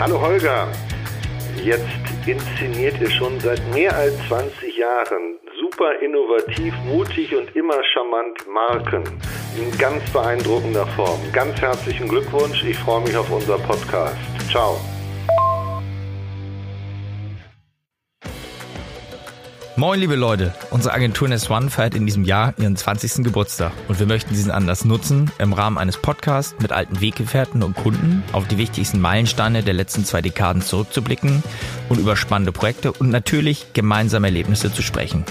Hallo Holger. Jetzt inszeniert ihr schon seit mehr als 20 Jahren super innovativ, mutig und immer charmant Marken in ganz beeindruckender Form. Ganz herzlichen Glückwunsch. Ich freue mich auf unser Podcast. Ciao. Moin, liebe Leute. Unsere Agentur Nest One feiert in diesem Jahr ihren 20. Geburtstag und wir möchten diesen Anlass nutzen, im Rahmen eines Podcasts mit alten Weggefährten und Kunden auf die wichtigsten Meilensteine der letzten zwei Dekaden zurückzublicken und über spannende Projekte und natürlich gemeinsame Erlebnisse zu sprechen.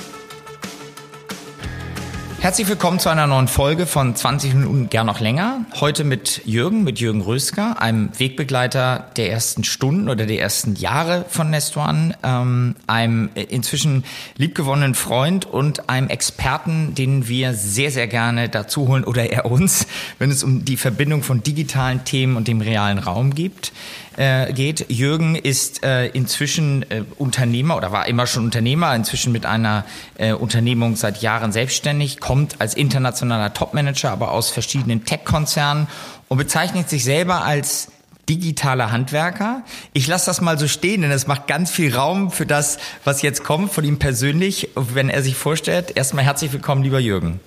Herzlich willkommen zu einer neuen Folge von 20 Minuten gern noch länger. Heute mit Jürgen, mit Jürgen Rösker, einem Wegbegleiter der ersten Stunden oder der ersten Jahre von Nestuan, ähm, einem inzwischen liebgewonnenen Freund und einem Experten, den wir sehr, sehr gerne dazu holen oder er uns, wenn es um die Verbindung von digitalen Themen und dem realen Raum gibt äh, geht. Jürgen ist äh, inzwischen äh, Unternehmer oder war immer schon Unternehmer, inzwischen mit einer äh, Unternehmung seit Jahren selbstständig, kommt als internationaler Topmanager, aber aus verschiedenen Tech-Konzernen und bezeichnet sich selber als digitaler Handwerker. Ich lasse das mal so stehen, denn es macht ganz viel Raum für das, was jetzt kommt von ihm persönlich, wenn er sich vorstellt. Erstmal herzlich willkommen, lieber Jürgen.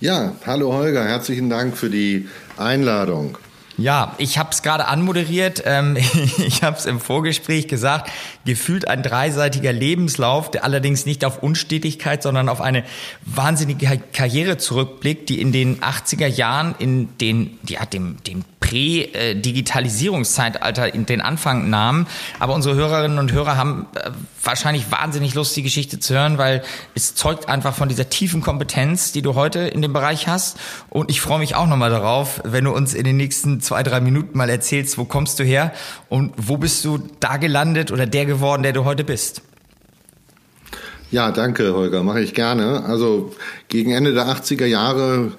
Ja, hallo Holger, herzlichen Dank für die Einladung. Ja, ich habe es gerade anmoderiert. Ähm, ich habe es im Vorgespräch gesagt. Gefühlt ein dreiseitiger Lebenslauf, der allerdings nicht auf Unstetigkeit, sondern auf eine wahnsinnige Karriere zurückblickt, die in den 80er Jahren in den, ja, dem, dem Prä-Digitalisierungszeitalter in den Anfang nahm. Aber unsere Hörerinnen und Hörer haben äh, wahrscheinlich wahnsinnig Lust, die Geschichte zu hören, weil es zeugt einfach von dieser tiefen Kompetenz, die du heute in dem Bereich hast. Und ich freue mich auch nochmal darauf, wenn du uns in den nächsten zwei, drei Minuten mal erzählst, wo kommst du her und wo bist du da gelandet oder der geworden, der du heute bist. Ja, danke, Holger, mache ich gerne. Also gegen Ende der 80er Jahre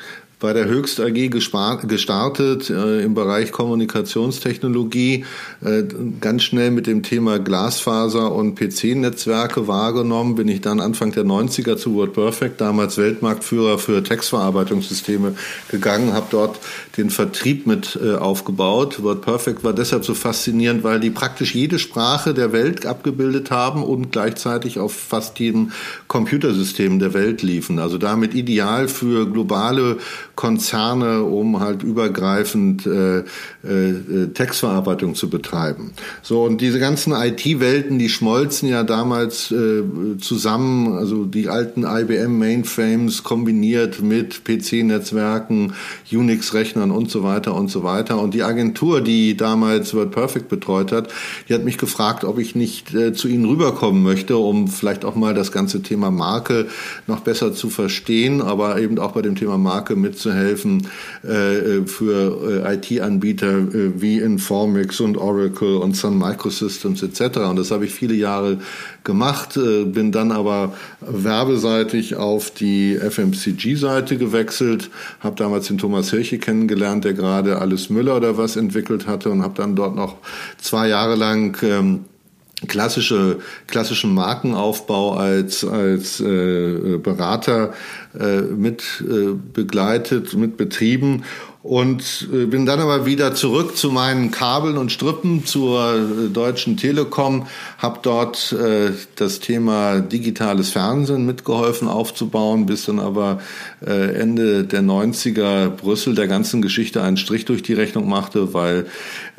bei der Höchst AG gestartet äh, im Bereich Kommunikationstechnologie, äh, ganz schnell mit dem Thema Glasfaser und PC-Netzwerke wahrgenommen, bin ich dann Anfang der 90er zu WordPerfect, damals Weltmarktführer für Textverarbeitungssysteme, gegangen, habe dort den Vertrieb mit äh, aufgebaut. WordPerfect war deshalb so faszinierend, weil die praktisch jede Sprache der Welt abgebildet haben und gleichzeitig auf fast jedem Computersystem der Welt liefen. Also damit ideal für globale Konzerne, um halt übergreifend äh, äh, Textverarbeitung zu betreiben. So und diese ganzen IT-Welten, die schmolzen ja damals äh, zusammen, also die alten IBM Mainframes kombiniert mit PC-Netzwerken, Unix-Rechnern und so weiter und so weiter. Und die Agentur, die damals WordPerfect betreut hat, die hat mich gefragt, ob ich nicht äh, zu ihnen rüberkommen möchte, um vielleicht auch mal das ganze Thema Marke noch besser zu verstehen, aber eben auch bei dem Thema Marke mit mitzuhelfen äh, für äh, IT-Anbieter äh, wie Informix und Oracle und Sun Microsystems etc. Und das habe ich viele Jahre gemacht, äh, bin dann aber werbeseitig auf die FMCG-Seite gewechselt, habe damals den Thomas Hirche kennengelernt, der gerade Alles Müller oder was entwickelt hatte und habe dann dort noch zwei Jahre lang ähm, klassische klassischen Markenaufbau als als äh, Berater äh, mit äh, begleitet, mit betrieben und äh, bin dann aber wieder zurück zu meinen Kabeln und Strippen zur äh, Deutschen Telekom, habe dort äh, das Thema digitales Fernsehen mitgeholfen aufzubauen, bis dann aber äh, Ende der 90er Brüssel der ganzen Geschichte einen Strich durch die Rechnung machte, weil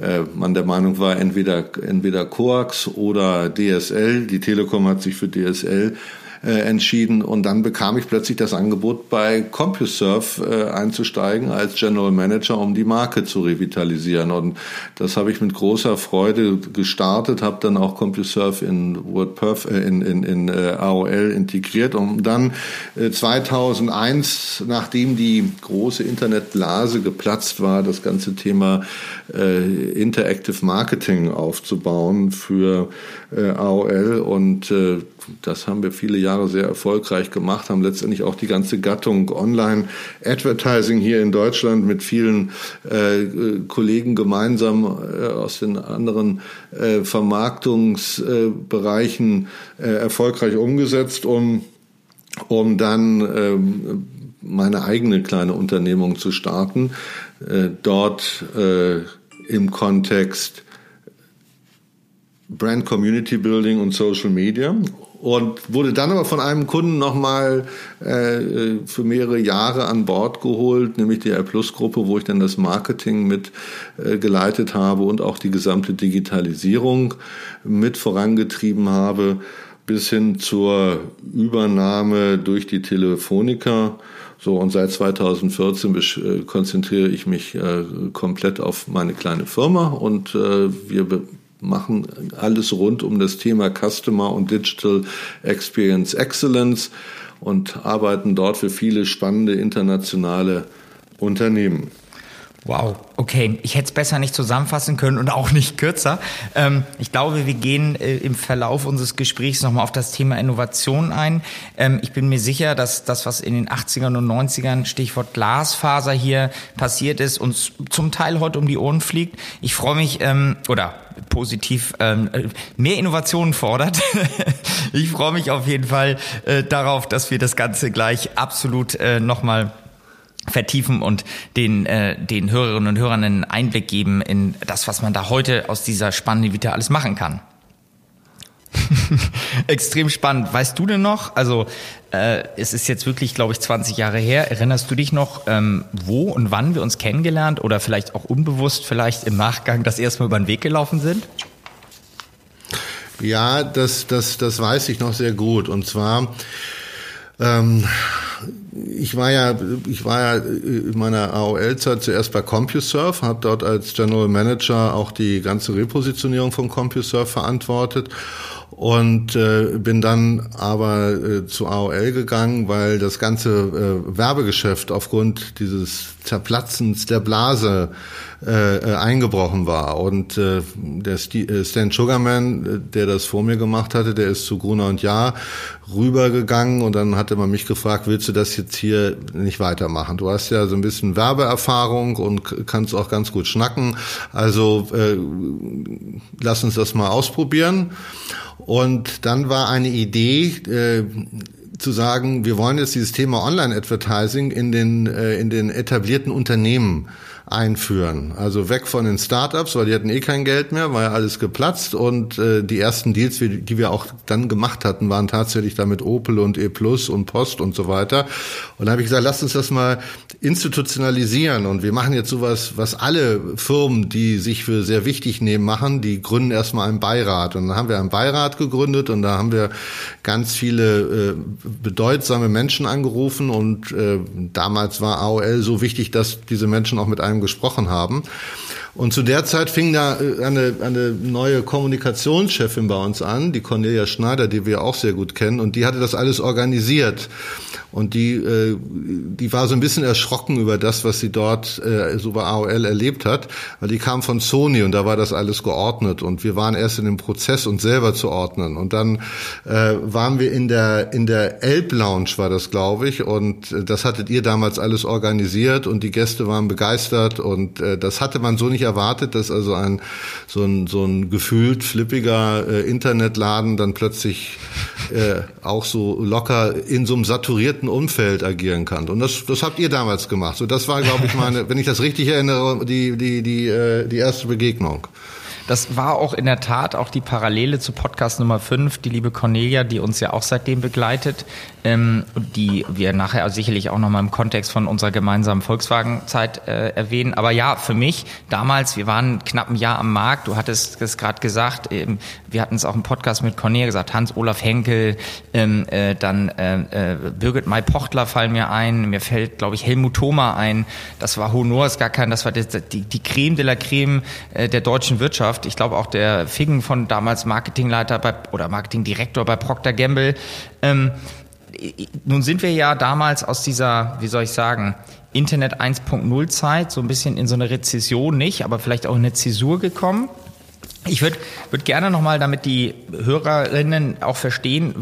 äh, man der Meinung war, entweder, entweder Coax oder DSL. Die Telekom hat sich für DSL äh, entschieden. Und dann bekam ich plötzlich das Angebot bei CompuServe äh, einzusteigen als General Manager, um die Marke zu revitalisieren. Und das habe ich mit großer Freude gestartet, habe dann auch CompuServe in WordPerf äh, in, in, in äh, AOL integriert und dann äh, 2001, nachdem die große Internetblase geplatzt war, das ganze Thema äh, Interactive Marketing aufzubauen für äh, AOL und äh, das haben wir viele Jahre sehr erfolgreich gemacht, haben letztendlich auch die ganze Gattung Online-Advertising hier in Deutschland mit vielen äh, Kollegen gemeinsam äh, aus den anderen äh, Vermarktungsbereichen äh, erfolgreich umgesetzt, um, um dann ähm, meine eigene kleine Unternehmung zu starten. Äh, dort äh, im Kontext Brand Community Building und Social Media und wurde dann aber von einem Kunden nochmal äh, für mehrere Jahre an Bord geholt, nämlich die R-Plus-Gruppe, wo ich dann das Marketing mit äh, geleitet habe und auch die gesamte Digitalisierung mit vorangetrieben habe, bis hin zur Übernahme durch die Telefonica. So, und seit 2014 äh, konzentriere ich mich äh, komplett auf meine kleine Firma und äh, wir machen alles rund um das Thema Customer und Digital Experience Excellence und arbeiten dort für viele spannende internationale Unternehmen. Wow, okay. Ich hätte es besser nicht zusammenfassen können und auch nicht kürzer. Ähm, ich glaube, wir gehen äh, im Verlauf unseres Gesprächs nochmal auf das Thema Innovation ein. Ähm, ich bin mir sicher, dass das, was in den 80ern und 90ern, Stichwort Glasfaser hier passiert ist, uns zum Teil heute um die Ohren fliegt. Ich freue mich, ähm, oder positiv ähm, mehr Innovationen fordert. ich freue mich auf jeden Fall äh, darauf, dass wir das Ganze gleich absolut äh, nochmal vertiefen und den, äh, den Hörerinnen und Hörern einen Einblick geben in das, was man da heute aus dieser spannenden Vita alles machen kann. Extrem spannend. Weißt du denn noch, also äh, es ist jetzt wirklich, glaube ich, 20 Jahre her, erinnerst du dich noch, ähm, wo und wann wir uns kennengelernt oder vielleicht auch unbewusst vielleicht im Nachgang das erste Mal über den Weg gelaufen sind? Ja, das, das, das weiß ich noch sehr gut. Und zwar ähm, ich war ja, ich war ja in meiner AOL-Zeit zuerst bei CompuServe, habe dort als General Manager auch die ganze Repositionierung von CompuServe verantwortet und äh, bin dann aber äh, zu AOL gegangen, weil das ganze äh, Werbegeschäft aufgrund dieses Zerplatzens der Blase äh, äh, eingebrochen war. Und äh, der äh, Stan Sugarman, äh, der das vor mir gemacht hatte, der ist zu Gruner und Jahr rübergegangen und dann hatte man mich gefragt, willst du das jetzt hier nicht weitermachen? Du hast ja so ein bisschen Werbeerfahrung und kannst auch ganz gut schnacken. Also äh, lass uns das mal ausprobieren. Und dann war eine Idee, äh, zu sagen, wir wollen jetzt dieses Thema Online-Advertising in den, äh, in den etablierten Unternehmen einführen. Also weg von den Startups, weil die hatten eh kein Geld mehr, war ja alles geplatzt und äh, die ersten Deals, die wir auch dann gemacht hatten, waren tatsächlich damit Opel und E Plus und Post und so weiter. Und da habe ich gesagt, lasst uns das mal institutionalisieren und wir machen jetzt sowas, was alle Firmen, die sich für sehr wichtig nehmen, machen, die gründen erstmal einen Beirat und dann haben wir einen Beirat gegründet und da haben wir ganz viele äh, bedeutsame Menschen angerufen und äh, damals war AOL so wichtig, dass diese Menschen auch mit einem gesprochen haben. Und zu der Zeit fing da äh, eine, eine neue Kommunikationschefin bei uns an, die Cornelia Schneider, die wir auch sehr gut kennen, und die hatte das alles organisiert. Und die, äh, die war so ein bisschen erschrocken über das, was sie dort äh, so bei AOL erlebt hat, weil die kam von Sony und da war das alles geordnet. Und wir waren erst in dem Prozess, uns selber zu ordnen. Und dann äh, waren wir in der in der Elb Lounge war das, glaube ich, und äh, das hattet ihr damals alles organisiert. Und die Gäste waren begeistert. Und äh, das hatte man so nicht erwartet, dass also ein so ein so ein gefühlt flippiger äh, Internetladen dann plötzlich äh, auch so locker in so einem saturierten Umfeld agieren kann. Und das, das habt ihr damals gemacht. So, das war, glaube ich, meine, wenn ich das richtig erinnere, die, die, die, äh, die erste Begegnung. Das war auch in der Tat auch die Parallele zu Podcast Nummer 5, die liebe Cornelia, die uns ja auch seitdem begleitet, ähm, die wir nachher sicherlich auch nochmal im Kontext von unserer gemeinsamen Volkswagen-Zeit äh, erwähnen. Aber ja, für mich damals, wir waren knapp ein Jahr am Markt, du hattest es gerade gesagt, ähm, wir hatten es auch im Podcast mit Cornelia gesagt, Hans-Olaf Henkel, ähm, äh, dann äh, äh, Birgit May-Pochtler fallen mir ein, mir fällt, glaube ich, Helmut Thoma ein, das war Honor, ist gar kein, das war die, die, die Creme de la Creme äh, der deutschen Wirtschaft Mannschaft. Ich glaube auch der Figgen von damals Marketingleiter bei, oder Marketingdirektor bei Procter Gamble. Ähm, nun sind wir ja damals aus dieser, wie soll ich sagen, Internet 1.0 Zeit so ein bisschen in so eine Rezession nicht, aber vielleicht auch in eine Zäsur gekommen. Ich würde würd gerne nochmal, damit die Hörerinnen auch verstehen,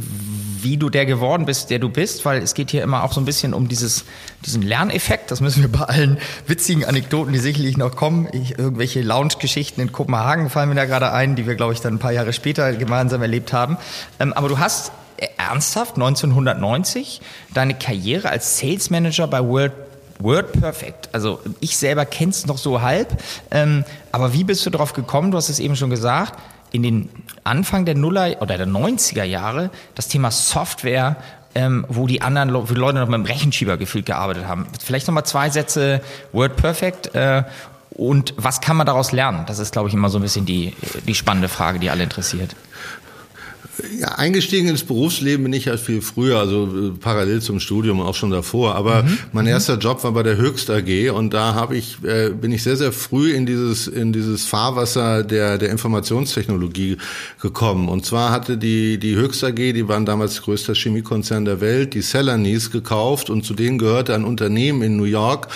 wie du der geworden bist, der du bist, weil es geht hier immer auch so ein bisschen um dieses, diesen Lerneffekt. Das müssen wir bei allen witzigen Anekdoten, die sicherlich noch kommen. Ich, irgendwelche Lounge-Geschichten in Kopenhagen fallen mir da gerade ein, die wir, glaube ich, dann ein paar Jahre später gemeinsam erlebt haben. Ähm, aber du hast ernsthaft 1990 deine Karriere als Sales Manager bei World Word Perfect. Also ich selber kenne es noch so halb. Ähm, aber wie bist du darauf gekommen? Du hast es eben schon gesagt in den Anfang der Nuller oder der 90er Jahre das Thema Software ähm, wo die anderen wo die Leute noch mit dem Rechenschieber gefühlt gearbeitet haben. Vielleicht nochmal zwei Sätze Word Perfect äh, und was kann man daraus lernen? Das ist, glaube ich, immer so ein bisschen die, die spannende Frage, die alle interessiert. Ja, eingestiegen ins Berufsleben bin ich halt viel früher, also äh, parallel zum Studium auch schon davor. Aber mhm. mein mhm. erster Job war bei der Höchst AG und da habe ich äh, bin ich sehr sehr früh in dieses in dieses Fahrwasser der der Informationstechnologie gekommen. Und zwar hatte die die Höchst AG, die waren damals größter Chemiekonzern der Welt, die Celanese gekauft und zu denen gehörte ein Unternehmen in New York,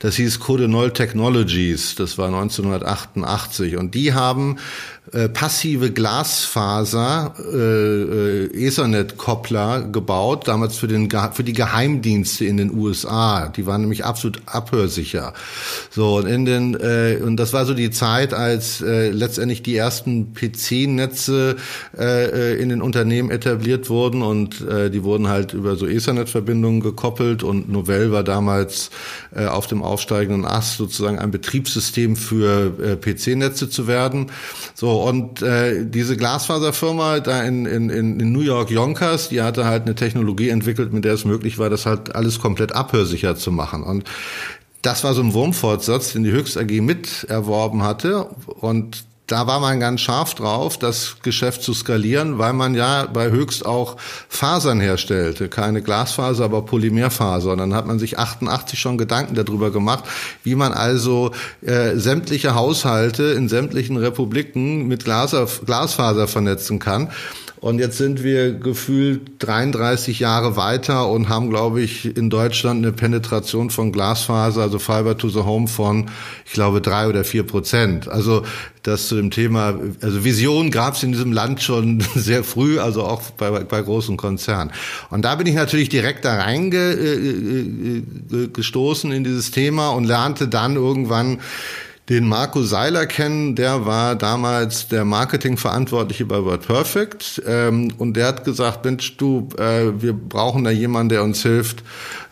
das hieß Codenol Technologies. Das war 1988 und die haben äh, passive Glasfaser äh, äh, Ethernet-Koppler gebaut, damals für, den, für die Geheimdienste in den USA. Die waren nämlich absolut abhörsicher. So, und, in den, äh, und das war so die Zeit, als äh, letztendlich die ersten PC-Netze äh, in den Unternehmen etabliert wurden und äh, die wurden halt über so Ethernet-Verbindungen gekoppelt und Novell war damals äh, auf dem aufsteigenden Ast sozusagen ein Betriebssystem für äh, PC-Netze zu werden. So, und äh, diese Glasfaserfirma da in, in, in New York Yonkers, die hatte halt eine Technologie entwickelt, mit der es möglich war, das halt alles komplett abhörsicher zu machen. Und das war so ein Wurmfortsatz, den die Höchst AG mit erworben hatte. Und da war man ganz scharf drauf, das Geschäft zu skalieren, weil man ja bei Höchst auch Fasern herstellte. Keine Glasfaser, aber Polymerfaser. Und dann hat man sich 88 schon Gedanken darüber gemacht, wie man also äh, sämtliche Haushalte in sämtlichen Republiken mit Glas, Glasfaser vernetzen kann. Und jetzt sind wir gefühlt 33 Jahre weiter und haben, glaube ich, in Deutschland eine Penetration von Glasfaser, also Fiber to the Home von, ich glaube, drei oder vier Prozent. Also das zu dem Thema, also Vision gab es in diesem Land schon sehr früh, also auch bei, bei großen Konzernen. Und da bin ich natürlich direkt da reingestoßen in dieses Thema und lernte dann irgendwann den Marco Seiler kennen. Der war damals der Marketingverantwortliche bei WordPerfect ähm, und der hat gesagt, Mensch, du, äh, wir brauchen da jemanden, der uns hilft,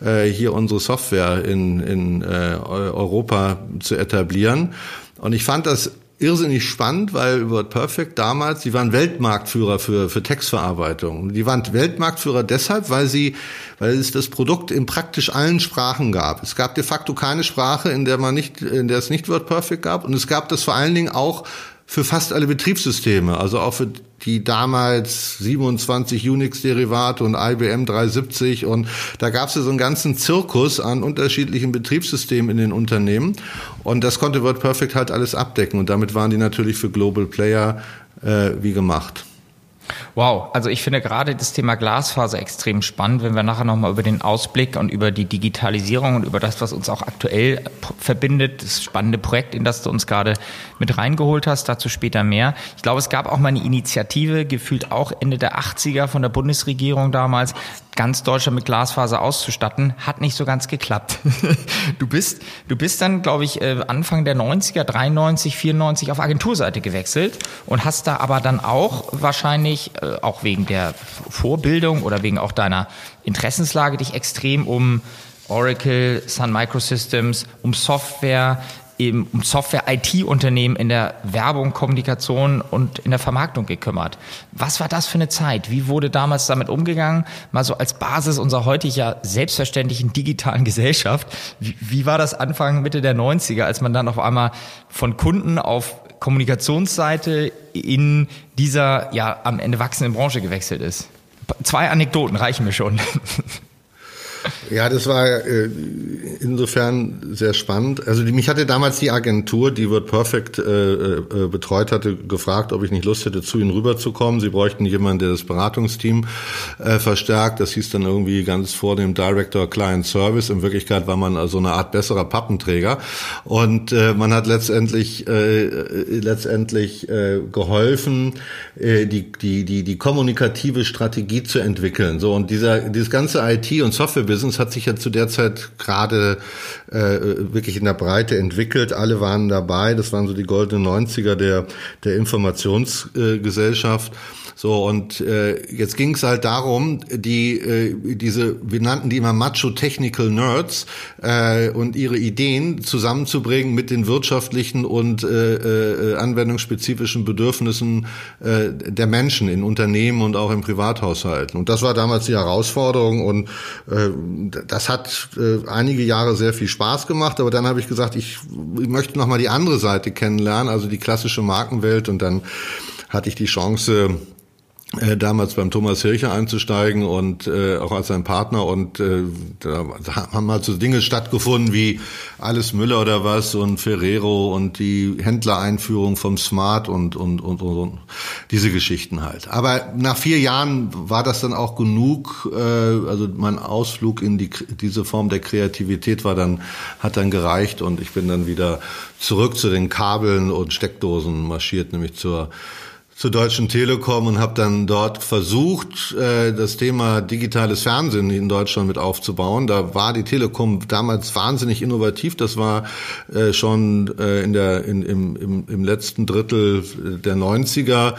äh, hier unsere Software in, in äh, Europa zu etablieren. Und ich fand das irrsinnig spannend, weil WordPerfect damals, die waren Weltmarktführer für, für Textverarbeitung. Die waren Weltmarktführer deshalb, weil sie, weil es das Produkt in praktisch allen Sprachen gab. Es gab de facto keine Sprache, in der man nicht, in der es nicht WordPerfect gab. Und es gab das vor allen Dingen auch für fast alle Betriebssysteme, also auch für die damals 27 Unix-Derivate und IBM 370 und da gab es ja so einen ganzen Zirkus an unterschiedlichen Betriebssystemen in den Unternehmen. Und das konnte WordPerfect halt alles abdecken. Und damit waren die natürlich für Global Player äh, wie gemacht. Wow, also ich finde gerade das Thema Glasfaser extrem spannend, wenn wir nachher nochmal über den Ausblick und über die Digitalisierung und über das, was uns auch aktuell verbindet, das spannende Projekt, in das du uns gerade mit reingeholt hast, dazu später mehr. Ich glaube, es gab auch mal eine Initiative, gefühlt auch Ende der 80er von der Bundesregierung damals, ganz Deutschland mit Glasfaser auszustatten, hat nicht so ganz geklappt. du bist, du bist dann, glaube ich, äh, Anfang der 90er, 93, 94 auf Agenturseite gewechselt und hast da aber dann auch wahrscheinlich, äh, auch wegen der Vorbildung oder wegen auch deiner Interessenslage, dich extrem um Oracle, Sun Microsystems, um Software, eben um Software-IT-Unternehmen in der Werbung, Kommunikation und in der Vermarktung gekümmert. Was war das für eine Zeit? Wie wurde damals damit umgegangen? Mal so als Basis unserer heutiger selbstverständlichen digitalen Gesellschaft. Wie, wie war das Anfang, Mitte der 90er, als man dann auf einmal von Kunden auf Kommunikationsseite in dieser ja am Ende wachsenden Branche gewechselt ist? Zwei Anekdoten reichen mir schon. Ja, das war äh, insofern sehr spannend. Also die, mich hatte damals die Agentur, die Word Perfect äh, äh, betreut hatte, gefragt, ob ich nicht Lust hätte, zu ihnen rüberzukommen. Sie bräuchten jemanden, der das Beratungsteam äh, verstärkt. Das hieß dann irgendwie ganz vor dem Director Client Service. In Wirklichkeit war man also eine Art besserer Pappenträger. Und äh, man hat letztendlich äh, letztendlich äh, geholfen, äh, die, die, die, die kommunikative Strategie zu entwickeln. So und dieser dieses ganze IT und Software Business hat sich ja zu der Zeit gerade äh, wirklich in der Breite entwickelt. Alle waren dabei. Das waren so die goldenen 90er der, der Informationsgesellschaft. Äh, so, und äh, jetzt ging es halt darum, die äh, diese, wir nannten die immer Macho-Technical Nerds äh, und ihre Ideen zusammenzubringen mit den wirtschaftlichen und äh, äh, anwendungsspezifischen Bedürfnissen äh, der Menschen in Unternehmen und auch in Privathaushalten. Und das war damals die Herausforderung und äh, das hat äh, einige Jahre sehr viel Spaß gemacht, aber dann habe ich gesagt, ich, ich möchte noch mal die andere Seite kennenlernen, also die klassische Markenwelt und dann hatte ich die Chance, damals beim Thomas Hircher einzusteigen und äh, auch als sein Partner und äh, da haben halt so Dinge stattgefunden wie alles Müller oder was und Ferrero und die Händlereinführung vom Smart und und, und und und diese Geschichten halt. Aber nach vier Jahren war das dann auch genug. Äh, also mein Ausflug in die diese Form der Kreativität war dann hat dann gereicht und ich bin dann wieder zurück zu den Kabeln und Steckdosen marschiert, nämlich zur zur Deutschen Telekom und habe dann dort versucht, äh, das Thema digitales Fernsehen in Deutschland mit aufzubauen. Da war die Telekom damals wahnsinnig innovativ. Das war äh, schon äh, in der, in, im, im, im letzten Drittel der 90er.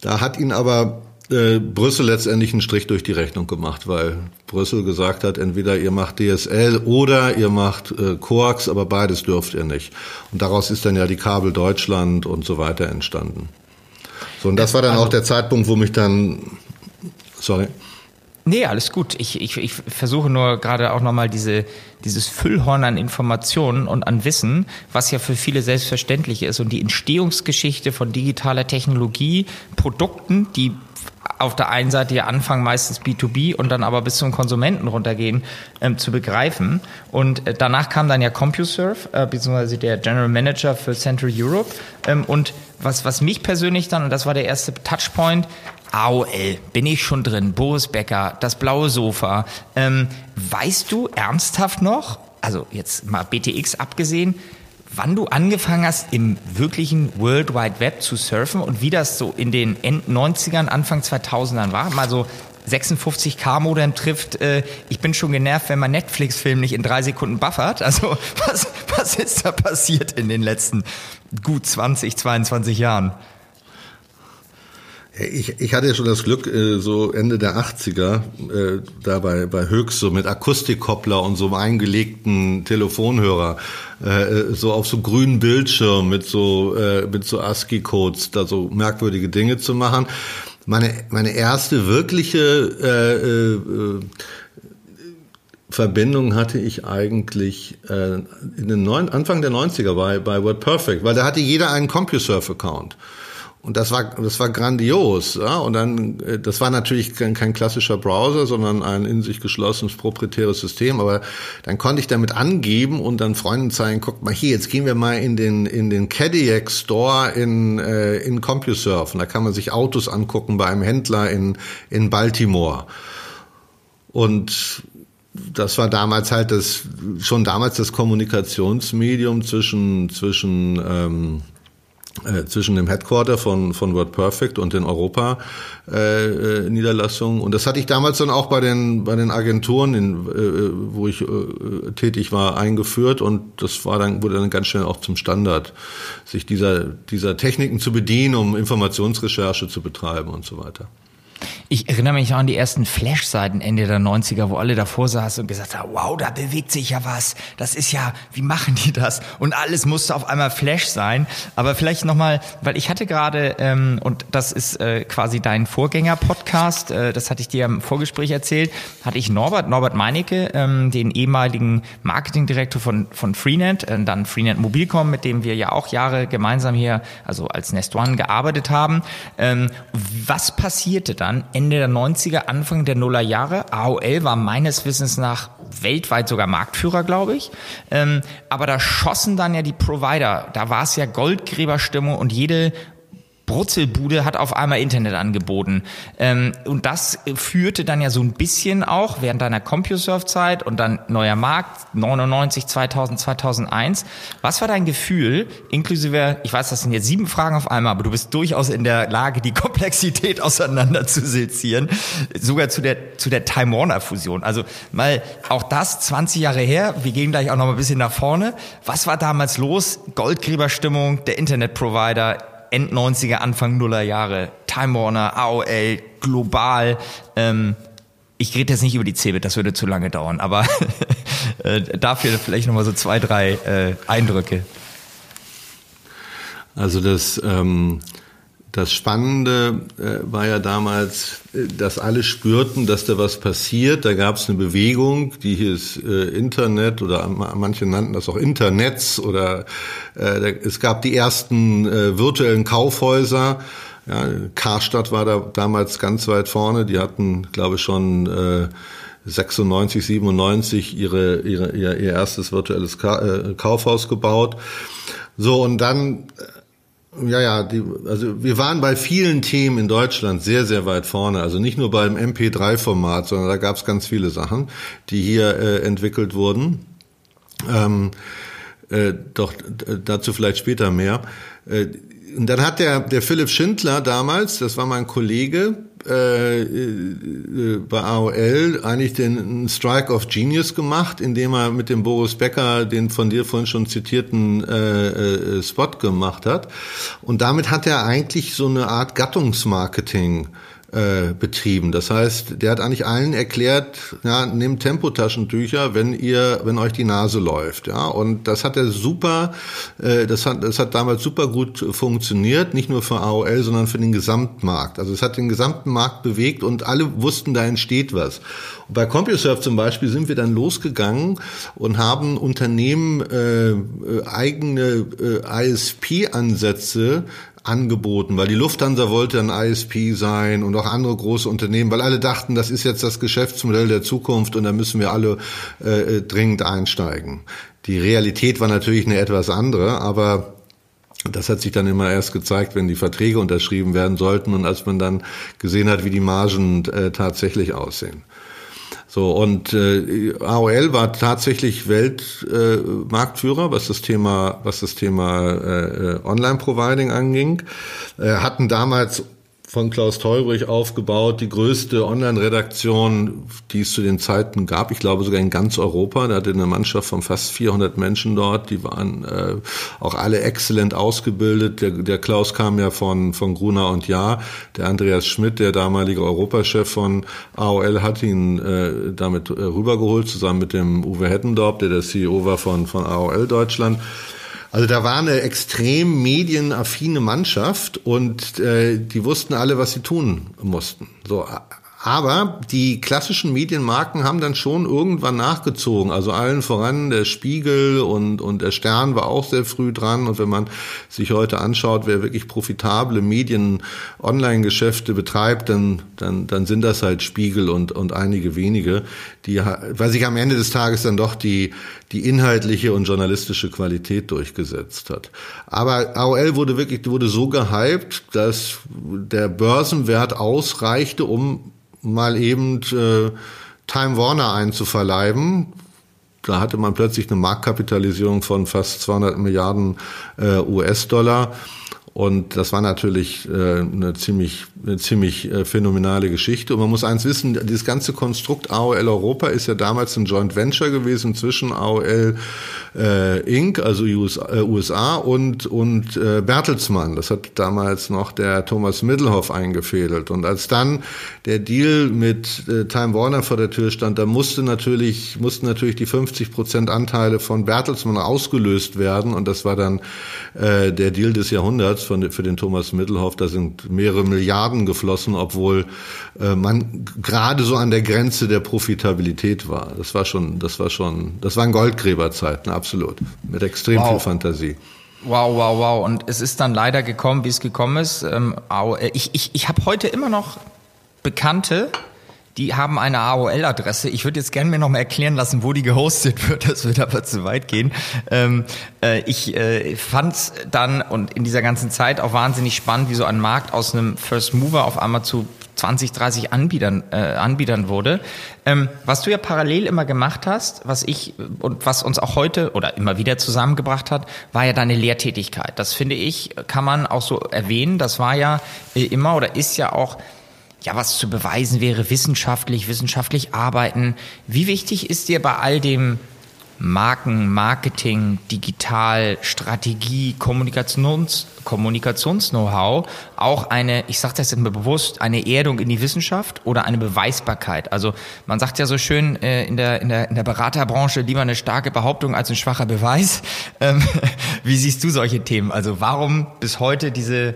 Da hat ihn aber Brüssel letztendlich einen Strich durch die Rechnung gemacht, weil Brüssel gesagt hat, entweder ihr macht DSL oder ihr macht äh, Coax, aber beides dürft ihr nicht. Und daraus ist dann ja die Kabel Deutschland und so weiter entstanden. So, und das war dann also, auch der Zeitpunkt, wo mich dann, sorry. Nee, alles gut. Ich, ich, ich versuche nur gerade auch nochmal diese, dieses Füllhorn an Informationen und an Wissen, was ja für viele selbstverständlich ist und die Entstehungsgeschichte von digitaler Technologie, Produkten, die auf der einen Seite ja anfangen meistens B2B und dann aber bis zum Konsumenten runtergehen, ähm, zu begreifen. Und äh, danach kam dann ja CompuServe, äh, beziehungsweise der General Manager für Central Europe. Ähm, und was, was mich persönlich dann, und das war der erste Touchpoint, AOL, bin ich schon drin, Boris Becker, das blaue Sofa. Ähm, weißt du ernsthaft noch, also jetzt mal BTX abgesehen, wann du angefangen hast, im wirklichen World Wide Web zu surfen und wie das so in den End 90ern, Anfang 2000ern war. Mal so 56K-Modem trifft, äh, ich bin schon genervt, wenn man Netflix-Film nicht in drei Sekunden buffert. Also was, was ist da passiert in den letzten gut 20, 22 Jahren? Ich, ich hatte ja schon das Glück, äh, so Ende der 80er, äh, da bei, bei Höchst, so mit Akustikkoppler und so einem eingelegten Telefonhörer, äh, so auf so grünen Bildschirm mit so, mit so ASCII-Codes da so merkwürdige Dinge zu machen. Meine, meine erste wirkliche äh, äh, Verbindung hatte ich eigentlich äh, in den neun, Anfang der 90er bei, bei WordPerfect, weil da hatte jeder einen CompuServe-Account. Und das war, das war grandios. Ja? Und dann, äh, das war natürlich kein, kein klassischer Browser, sondern ein in sich geschlossenes proprietäres System. Aber dann konnte ich damit angeben und dann Freunden zeigen, guck mal hier, jetzt gehen wir mal in den, in den Cadillac Store in, äh, in CompuServe. Und da kann man sich Autos angucken bei einem Händler in, in Baltimore. Und das war damals halt das, schon damals das Kommunikationsmedium zwischen, zwischen, ähm, äh, zwischen dem Headquarter von, von WordPerfect und den Europa-Niederlassungen. Äh, und das hatte ich damals dann auch bei den, bei den Agenturen, in, äh, wo ich äh, tätig war, eingeführt. Und das war dann, wurde dann ganz schnell auch zum Standard, sich dieser, dieser Techniken zu bedienen, um Informationsrecherche zu betreiben und so weiter. Ich erinnere mich an die ersten Flash-Seiten Ende der 90er, wo alle davor saßen und gesagt haben, wow, da bewegt sich ja was. Das ist ja, wie machen die das? Und alles musste auf einmal Flash sein. Aber vielleicht nochmal, weil ich hatte gerade, ähm, und das ist äh, quasi dein Vorgänger-Podcast, äh, das hatte ich dir im Vorgespräch erzählt, hatte ich Norbert, Norbert Meinecke, ähm, den ehemaligen Marketingdirektor von, von Freenet, äh, dann Freenet Mobilcom, mit dem wir ja auch Jahre gemeinsam hier, also als Nest One gearbeitet haben. Ähm, was passierte dann? Dann Ende der 90er, Anfang der Nullerjahre. AOL war meines Wissens nach weltweit sogar Marktführer, glaube ich. Ähm, aber da schossen dann ja die Provider. Da war es ja Goldgräberstimmung und jede Brutzelbude hat auf einmal Internet angeboten. Ähm, und das führte dann ja so ein bisschen auch während deiner CompuServe-Zeit und dann neuer Markt, 99, 2000, 2001. Was war dein Gefühl, inklusive, ich weiß, das sind jetzt sieben Fragen auf einmal, aber du bist durchaus in der Lage, die Komplexität auseinander zu sezieren, sogar zu der, zu der Time Warner Fusion. Also mal auch das 20 Jahre her, wir gehen gleich auch noch mal ein bisschen nach vorne. Was war damals los? Goldgräberstimmung, der Internetprovider, End 90er, Anfang Nuller Jahre, Time Warner, AOL, global. Ähm, ich rede jetzt nicht über die Cebit, das würde zu lange dauern, aber äh, dafür vielleicht nochmal so zwei, drei äh, Eindrücke. Also das, ähm, das Spannende äh, war ja damals, äh, dass alle spürten, dass da was passiert. Da gab es eine Bewegung, die hieß äh, Internet oder manche nannten das auch Internets oder äh, es gab die ersten äh, virtuellen Kaufhäuser. Ja, Karstadt war da damals ganz weit vorne. Die hatten, glaube ich, schon äh, 96, 97 ihre, ihre, ihr, ihr erstes virtuelles Ka äh, Kaufhaus gebaut. So, und dann ja, ja, die, also wir waren bei vielen Themen in Deutschland sehr, sehr weit vorne. Also nicht nur beim MP3-Format, sondern da gab es ganz viele Sachen, die hier äh, entwickelt wurden. Ähm, äh, doch dazu vielleicht später mehr. Äh, und dann hat der, der Philipp Schindler damals, das war mein Kollege, äh, äh, bei AOL eigentlich den Strike of Genius gemacht, indem er mit dem Boris Becker den von dir vorhin schon zitierten äh, äh, Spot gemacht hat. Und damit hat er eigentlich so eine Art Gattungsmarketing äh, betrieben. Das heißt, der hat eigentlich allen erklärt, ja, nehmt Tempotaschentücher, wenn ihr, wenn euch die Nase läuft, ja. Und das hat er super, äh, das hat, das hat damals super gut funktioniert, nicht nur für AOL, sondern für den Gesamtmarkt. Also es hat den gesamten Markt bewegt und alle wussten, da entsteht was. Und bei CompuServe zum Beispiel sind wir dann losgegangen und haben Unternehmen äh, eigene äh, ISP-Ansätze angeboten, weil die Lufthansa wollte ein ISP sein und auch andere große Unternehmen, weil alle dachten, das ist jetzt das Geschäftsmodell der Zukunft und da müssen wir alle äh, dringend einsteigen. Die Realität war natürlich eine etwas andere, aber das hat sich dann immer erst gezeigt, wenn die Verträge unterschrieben werden sollten und als man dann gesehen hat, wie die Margen äh, tatsächlich aussehen. So, und äh, AOL war tatsächlich Weltmarktführer, äh, was das Thema, was das Thema äh, Online-Providing anging. Äh, hatten damals von Klaus Teubrich aufgebaut, die größte Online-Redaktion, die es zu den Zeiten gab. Ich glaube sogar in ganz Europa. Da hatte eine Mannschaft von fast 400 Menschen dort. Die waren äh, auch alle exzellent ausgebildet. Der, der Klaus kam ja von, von Gruner und Jahr. Der Andreas Schmidt, der damalige Europachef von AOL, hat ihn äh, damit äh, rübergeholt, zusammen mit dem Uwe Hettendorp, der der CEO war von, von AOL Deutschland. Also da war eine extrem medienaffine Mannschaft und äh, die wussten alle, was sie tun mussten. So, aber die klassischen Medienmarken haben dann schon irgendwann nachgezogen. Also allen voran der Spiegel und, und der Stern war auch sehr früh dran. Und wenn man sich heute anschaut, wer wirklich profitable Medien-Online-Geschäfte betreibt, dann, dann, dann sind das halt Spiegel und, und einige wenige, die, weil sich am Ende des Tages dann doch die, die inhaltliche und journalistische Qualität durchgesetzt hat. Aber AOL wurde wirklich, wurde so gehypt, dass der Börsenwert ausreichte, um mal eben äh, Time Warner einzuverleiben. Da hatte man plötzlich eine Marktkapitalisierung von fast 200 Milliarden äh, US-Dollar. Und das war natürlich äh, eine ziemlich, eine ziemlich äh, phänomenale Geschichte. Und man muss eins wissen, dieses ganze Konstrukt AOL Europa ist ja damals ein Joint Venture gewesen zwischen AOL äh, Inc., also USA, äh, und, und äh, Bertelsmann. Das hat damals noch der Thomas Middelhoff eingefädelt. Und als dann der Deal mit äh, Time Warner vor der Tür stand, da musste natürlich, mussten natürlich die 50 Prozent Anteile von Bertelsmann ausgelöst werden. Und das war dann äh, der Deal des Jahrhunderts von, für den Thomas Middelhoff. Da sind mehrere Milliarden geflossen, obwohl äh, man gerade so an der Grenze der Profitabilität war. Das war schon, das war schon, das waren Goldgräberzeiten, absolut. Mit extrem wow. viel Fantasie. Wow, wow, wow. Und es ist dann leider gekommen, wie es gekommen ist. Ähm, ich ich, ich habe heute immer noch Bekannte, die haben eine AOL-Adresse. Ich würde jetzt gerne mir noch mal erklären lassen, wo die gehostet wird. Das wird aber zu weit gehen. Ähm, äh, ich äh, fand es dann und in dieser ganzen Zeit auch wahnsinnig spannend, wie so ein Markt aus einem First Mover auf einmal zu 20, 30 Anbietern, äh, Anbietern wurde. Ähm, was du ja parallel immer gemacht hast, was ich und was uns auch heute oder immer wieder zusammengebracht hat, war ja deine Lehrtätigkeit. Das finde ich, kann man auch so erwähnen. Das war ja äh, immer oder ist ja auch ja, was zu beweisen wäre, wissenschaftlich, wissenschaftlich arbeiten. Wie wichtig ist dir bei all dem Marken, Marketing, Digital, Strategie, Kommunikations, Kommunikations-Know-how auch eine, ich sage das jetzt immer bewusst, eine Erdung in die Wissenschaft oder eine Beweisbarkeit. Also man sagt ja so schön äh, in, der, in, der, in der Beraterbranche lieber eine starke Behauptung als ein schwacher Beweis. Ähm, wie siehst du solche Themen? Also warum bis heute diese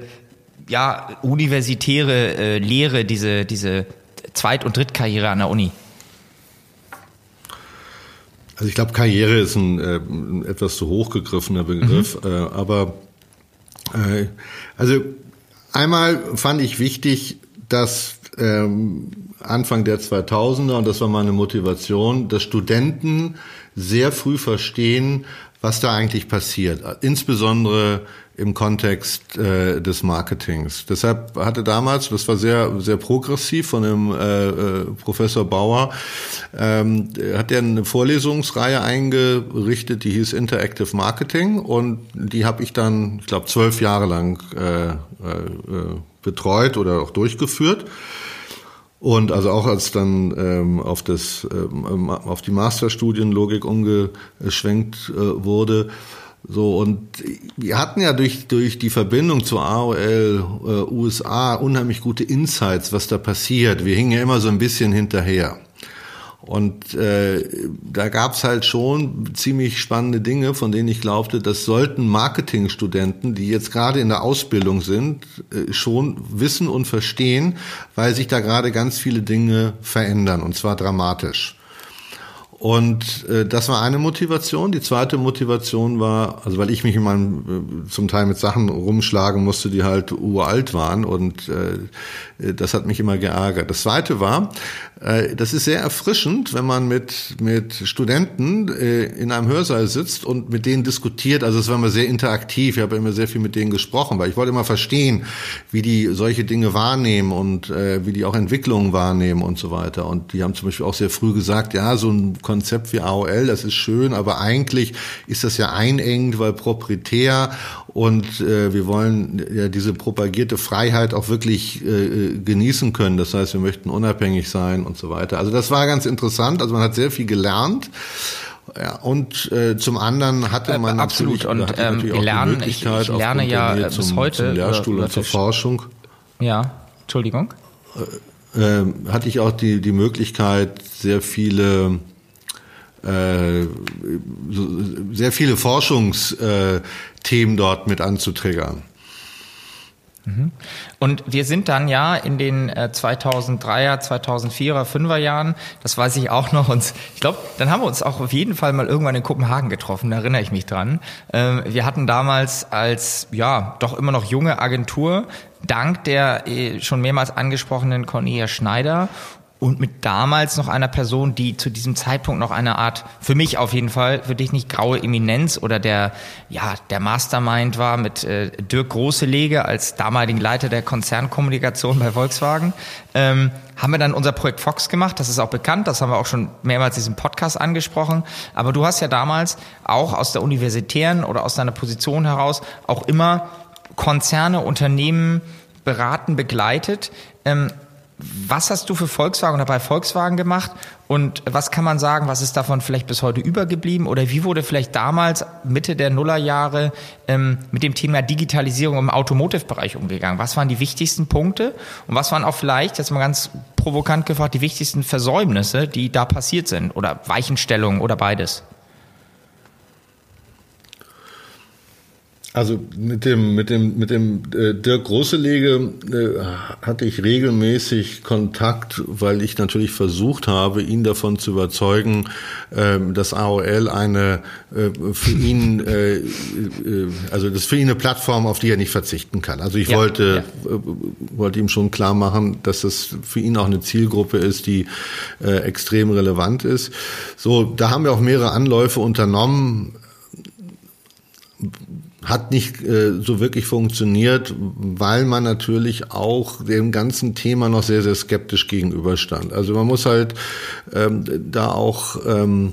ja, universitäre äh, Lehre, diese, diese Zweit- und Drittkarriere an der Uni? Also ich glaube, Karriere ist ein, äh, ein etwas zu hochgegriffener Begriff, mhm. äh, aber äh, also einmal fand ich wichtig, dass ähm, Anfang der 2000er, und das war meine Motivation, dass Studenten sehr früh verstehen, was da eigentlich passiert. Insbesondere im Kontext äh, des Marketings. Deshalb hatte damals, das war sehr sehr progressiv von dem äh, äh, Professor Bauer, ähm, hat er eine Vorlesungsreihe eingerichtet, die hieß Interactive Marketing und die habe ich dann, ich glaube, zwölf Jahre lang äh, äh, betreut oder auch durchgeführt. Und also auch als dann ähm, auf das ähm, auf die Masterstudienlogik umgeschwenkt äh, wurde, so, und wir hatten ja durch, durch die Verbindung zur AOL äh, USA unheimlich gute Insights, was da passiert. Wir hingen ja immer so ein bisschen hinterher. Und äh, da gab's halt schon ziemlich spannende Dinge, von denen ich glaubte, das sollten Marketingstudenten, die jetzt gerade in der Ausbildung sind, äh, schon wissen und verstehen, weil sich da gerade ganz viele Dinge verändern, und zwar dramatisch. Und äh, das war eine Motivation. Die zweite Motivation war, also weil ich mich in meinem äh, zum Teil mit Sachen rumschlagen musste, die halt uralt waren und äh, das hat mich immer geärgert. Das zweite war, äh, das ist sehr erfrischend, wenn man mit mit Studenten äh, in einem Hörsaal sitzt und mit denen diskutiert. Also es war immer sehr interaktiv. Ich habe immer sehr viel mit denen gesprochen, weil ich wollte immer verstehen, wie die solche Dinge wahrnehmen und äh, wie die auch Entwicklungen wahrnehmen und so weiter. Und die haben zum Beispiel auch sehr früh gesagt, ja, so ein Konzept wie AOL, das ist schön, aber eigentlich ist das ja einengt, weil proprietär und äh, wir wollen ja diese propagierte Freiheit auch wirklich äh, genießen können. Das heißt, wir möchten unabhängig sein und so weiter. Also das war ganz interessant. Also man hat sehr viel gelernt. Ja, und äh, zum anderen hatte man äh, absolut und ähm, natürlich auch lernen, die Möglichkeit ich, ich lerne ja äh, bis zum, heute zum Lehrstuhl und zur Forschung. Ja, Entschuldigung. Äh, äh, hatte ich auch die die Möglichkeit sehr viele äh, sehr viele Forschungsthemen dort mit anzutriggern. Mhm. Und wir sind dann ja in den 2003er, 2004er, 5er Jahren, das weiß ich auch noch, und ich glaube, dann haben wir uns auch auf jeden Fall mal irgendwann in Kopenhagen getroffen, da erinnere ich mich dran. Ähm, wir hatten damals als, ja, doch immer noch junge Agentur, dank der äh, schon mehrmals angesprochenen Cornelia Schneider und mit damals noch einer Person, die zu diesem Zeitpunkt noch eine Art, für mich auf jeden Fall, für dich nicht graue Eminenz oder der, ja, der Mastermind war mit äh, Dirk Großelege als damaligen Leiter der Konzernkommunikation bei Volkswagen, ähm, haben wir dann unser Projekt Fox gemacht. Das ist auch bekannt, das haben wir auch schon mehrmals in diesem Podcast angesprochen. Aber du hast ja damals auch aus der universitären oder aus deiner Position heraus auch immer Konzerne, Unternehmen beraten, begleitet. Ähm, was hast du für Volkswagen oder bei Volkswagen gemacht? Und was kann man sagen, was ist davon vielleicht bis heute übergeblieben? Oder wie wurde vielleicht damals Mitte der Nullerjahre ähm, mit dem Thema Digitalisierung im Automotive-Bereich umgegangen? Was waren die wichtigsten Punkte? Und was waren auch vielleicht, jetzt mal ganz provokant gefragt, die wichtigsten Versäumnisse, die da passiert sind? Oder Weichenstellungen oder beides? Also mit dem mit dem mit dem äh, Dirk Großelege äh, hatte ich regelmäßig Kontakt, weil ich natürlich versucht habe, ihn davon zu überzeugen, äh, dass AOL eine äh, für ihn äh, äh, also das für ihn eine Plattform, auf die er nicht verzichten kann. Also ich ja, wollte ja. Äh, wollte ihm schon klar machen, dass das für ihn auch eine Zielgruppe ist, die äh, extrem relevant ist. So, da haben wir auch mehrere Anläufe unternommen hat nicht äh, so wirklich funktioniert, weil man natürlich auch dem ganzen Thema noch sehr, sehr skeptisch gegenüberstand. Also man muss halt ähm, da auch ähm,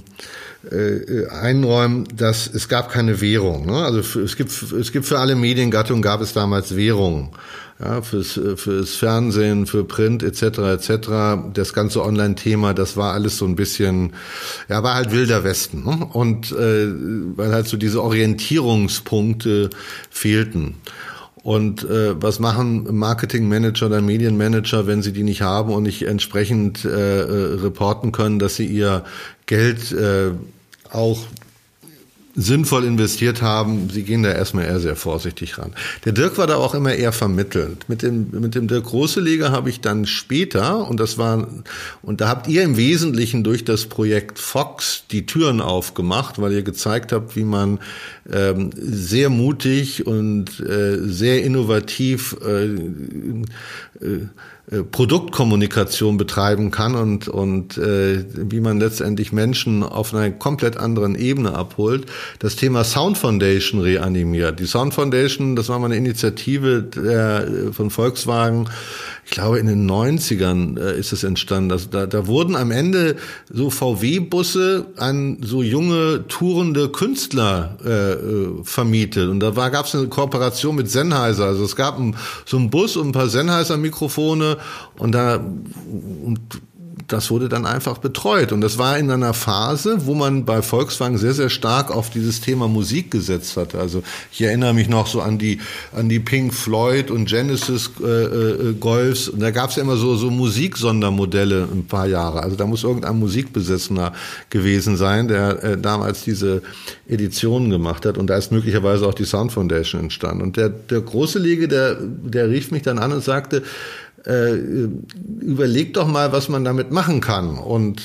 äh, einräumen, dass es gab keine Währung. Ne? Also es gibt es gibt für alle Mediengattungen gab es damals Währung ja, fürs, fürs Fernsehen, für Print etc. etc. Das ganze Online-Thema, das war alles so ein bisschen, ja, war halt wilder Westen. Ne? Und äh, weil halt so diese Orientierungspunkte fehlten. Und äh, was machen Marketingmanager oder Medienmanager, wenn sie die nicht haben und nicht entsprechend äh, äh, reporten können, dass sie ihr Geld äh, auch sinnvoll investiert haben, sie gehen da erstmal eher sehr vorsichtig ran. Der Dirk war da auch immer eher vermittelnd. Mit dem, mit dem Dirk Großeleger habe ich dann später, und das war, und da habt ihr im Wesentlichen durch das Projekt Fox die Türen aufgemacht, weil ihr gezeigt habt, wie man ähm, sehr mutig und äh, sehr innovativ äh, äh, Produktkommunikation betreiben kann und, und äh, wie man letztendlich Menschen auf einer komplett anderen Ebene abholt, das Thema Sound Foundation reanimiert. Die Sound Foundation, das war mal eine Initiative der, von Volkswagen, ich glaube in den 90ern äh, ist es entstanden. Also da, da wurden am Ende so VW-Busse an so junge tourende Künstler äh, äh vermietet. Und da gab es eine Kooperation mit Sennheiser. Also es gab ein, so einen Bus und ein paar Sennheiser-Mikrofone und da und das wurde dann einfach betreut. Und das war in einer Phase, wo man bei Volkswagen sehr, sehr stark auf dieses Thema Musik gesetzt hatte. Also ich erinnere mich noch so an die, an die Pink Floyd und Genesis äh, äh, Golfs. Und da gab es ja immer so, so Musiksondermodelle ein paar Jahre. Also da muss irgendein Musikbesessener gewesen sein, der äh, damals diese Editionen gemacht hat. Und da ist möglicherweise auch die Sound Foundation entstanden. Und der, der große Lege, der, der rief mich dann an und sagte, äh, überleg doch mal, was man damit machen kann. Und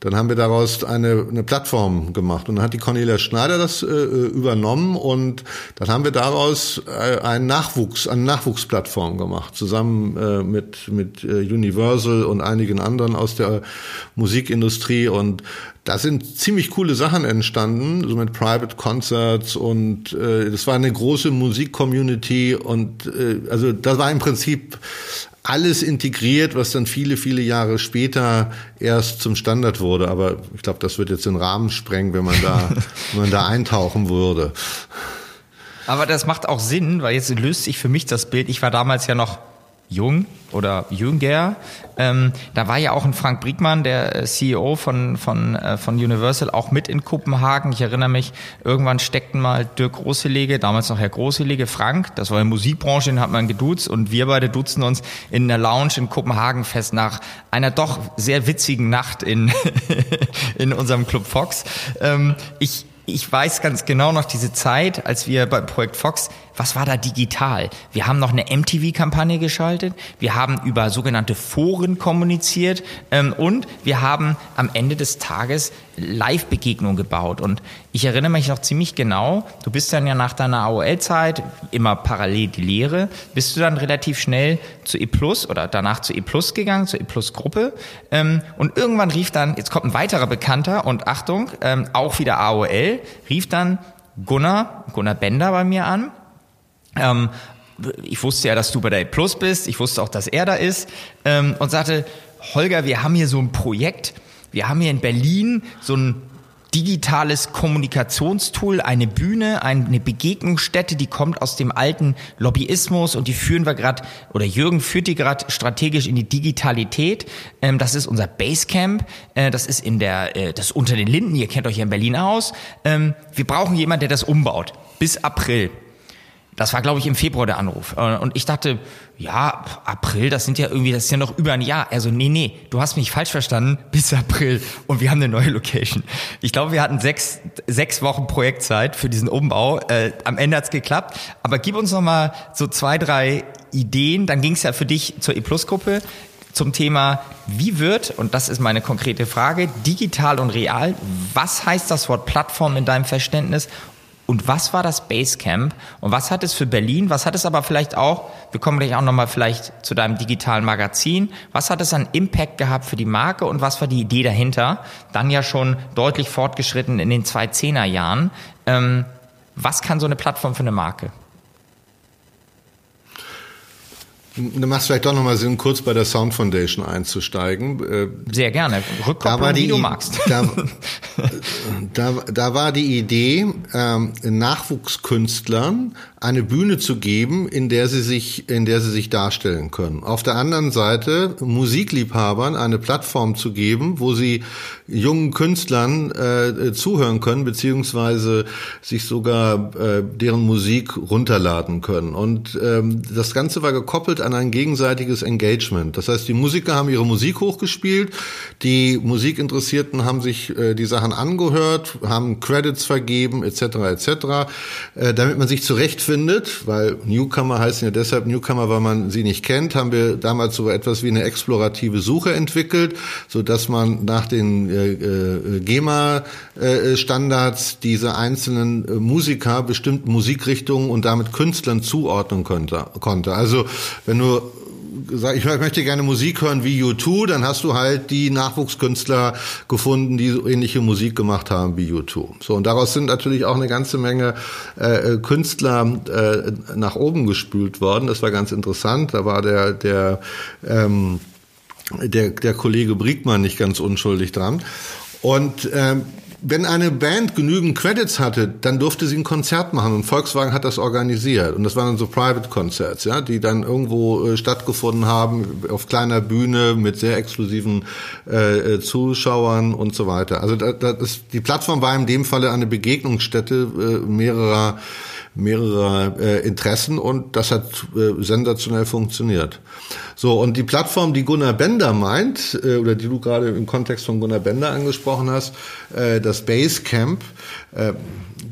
dann haben wir daraus eine, eine Plattform gemacht. Und dann hat die Cornelia Schneider das äh, übernommen. Und dann haben wir daraus äh, einen Nachwuchs, eine Nachwuchsplattform gemacht, zusammen äh, mit, mit äh, Universal und einigen anderen aus der Musikindustrie. Und da sind ziemlich coole Sachen entstanden, so mit Private Concerts und äh, das war eine große Musikcommunity. Und äh, also das war im Prinzip alles integriert, was dann viele, viele Jahre später erst zum Standard wurde. Aber ich glaube, das wird jetzt den Rahmen sprengen, wenn man da, wenn man da eintauchen würde. Aber das macht auch Sinn, weil jetzt löst sich für mich das Bild. Ich war damals ja noch jung oder jünger. Ähm, da war ja auch ein Frank Briegmann, der äh, CEO von, von, äh, von Universal, auch mit in Kopenhagen. Ich erinnere mich, irgendwann steckten mal Dirk Großelege, damals noch Herr Großelege, Frank, das war in der Musikbranche, den hat man geduzt und wir beide duzen uns in der Lounge in Kopenhagen fest nach einer doch sehr witzigen Nacht in, in unserem Club Fox. Ähm, ich, ich weiß ganz genau noch diese Zeit, als wir beim Projekt Fox was war da digital? Wir haben noch eine MTV-Kampagne geschaltet, wir haben über sogenannte Foren kommuniziert ähm, und wir haben am Ende des Tages Live-Begegnungen gebaut. Und ich erinnere mich noch ziemlich genau, du bist dann ja nach deiner AOL-Zeit, immer parallel die Lehre, bist du dann relativ schnell zu E Plus oder danach zu E Plus gegangen, zur E Plus-Gruppe. Ähm, und irgendwann rief dann, jetzt kommt ein weiterer Bekannter und Achtung, ähm, auch wieder AOL, rief dann Gunnar, Gunnar Bender bei mir an ähm, ich wusste ja, dass du bei der Plus bist. Ich wusste auch, dass er da ist. Und sagte, Holger, wir haben hier so ein Projekt. Wir haben hier in Berlin so ein digitales Kommunikationstool, eine Bühne, eine Begegnungsstätte, die kommt aus dem alten Lobbyismus und die führen wir gerade, oder Jürgen führt die gerade strategisch in die Digitalität. Ähm, das ist unser Basecamp, äh, das ist in der, äh, das unter den Linden, ihr kennt euch hier in Berlin aus. Ähm, wir brauchen jemanden, der das umbaut. Bis April. Das war, glaube ich, im Februar der Anruf. Äh, und ich dachte, ja, April, das sind ja irgendwie, das ist ja noch über ein Jahr. Also, nee, nee, du hast mich falsch verstanden, bis April. Und wir haben eine neue Location. Ich glaube, wir hatten sechs, sechs Wochen Projektzeit für diesen Umbau. Äh, am Ende hat's geklappt. Aber gib uns noch mal so zwei, drei Ideen. Dann ging's ja für dich zur E-Plus-Gruppe zum Thema, wie wird, und das ist meine konkrete Frage, digital und real, was heißt das Wort Plattform in deinem Verständnis und was war das Basecamp und was hat es für Berlin, was hat es aber vielleicht auch, wir kommen gleich auch nochmal vielleicht zu deinem digitalen Magazin, was hat es an Impact gehabt für die Marke und was war die Idee dahinter? Dann ja schon deutlich fortgeschritten in den 2010er Jahren. Ähm, was kann so eine Plattform für eine Marke? Du machst vielleicht doch nochmal Sinn, kurz bei der Sound Foundation einzusteigen. Äh, Sehr gerne. Rückkopplung, die, wie du magst. Da, da, da war die Idee, ähm, Nachwuchskünstlern eine Bühne zu geben, in der sie sich, in der sie sich darstellen können. Auf der anderen Seite Musikliebhabern eine Plattform zu geben, wo sie jungen Künstlern äh, zuhören können, beziehungsweise sich sogar äh, deren Musik runterladen können. Und ähm, das Ganze war gekoppelt an ein gegenseitiges Engagement. Das heißt, die Musiker haben ihre Musik hochgespielt, die Musikinteressierten haben sich äh, die Sachen angehört, haben Credits vergeben, etc. etc., äh, damit man sich zurechtfindet, weil Newcomer heißen ja deshalb Newcomer, weil man sie nicht kennt, haben wir damals so etwas wie eine explorative Suche entwickelt, so dass man nach den äh, äh, GEMA-Standards diese einzelnen äh, Musiker bestimmten Musikrichtungen und damit Künstlern zuordnen könnte, konnte. Also wenn du ich möchte gerne Musik hören wie U2, dann hast du halt die Nachwuchskünstler gefunden, die so ähnliche Musik gemacht haben wie U2. So, und daraus sind natürlich auch eine ganze Menge äh, Künstler äh, nach oben gespült worden. Das war ganz interessant. Da war der, der ähm, der, der Kollege Briegmann nicht ganz unschuldig dran. Und ähm, wenn eine Band genügend Credits hatte, dann durfte sie ein Konzert machen und Volkswagen hat das organisiert und das waren dann so Private Concerts, ja, die dann irgendwo äh, stattgefunden haben auf kleiner Bühne mit sehr exklusiven äh, äh Zuschauern und so weiter. Also da, da ist, die Plattform war in dem Falle eine Begegnungsstätte äh, mehrerer mehrerer äh, Interessen und das hat äh, sensationell funktioniert. So, und die Plattform, die Gunnar Bender meint, äh, oder die du gerade im Kontext von Gunnar Bender angesprochen hast, äh, das Basecamp, äh,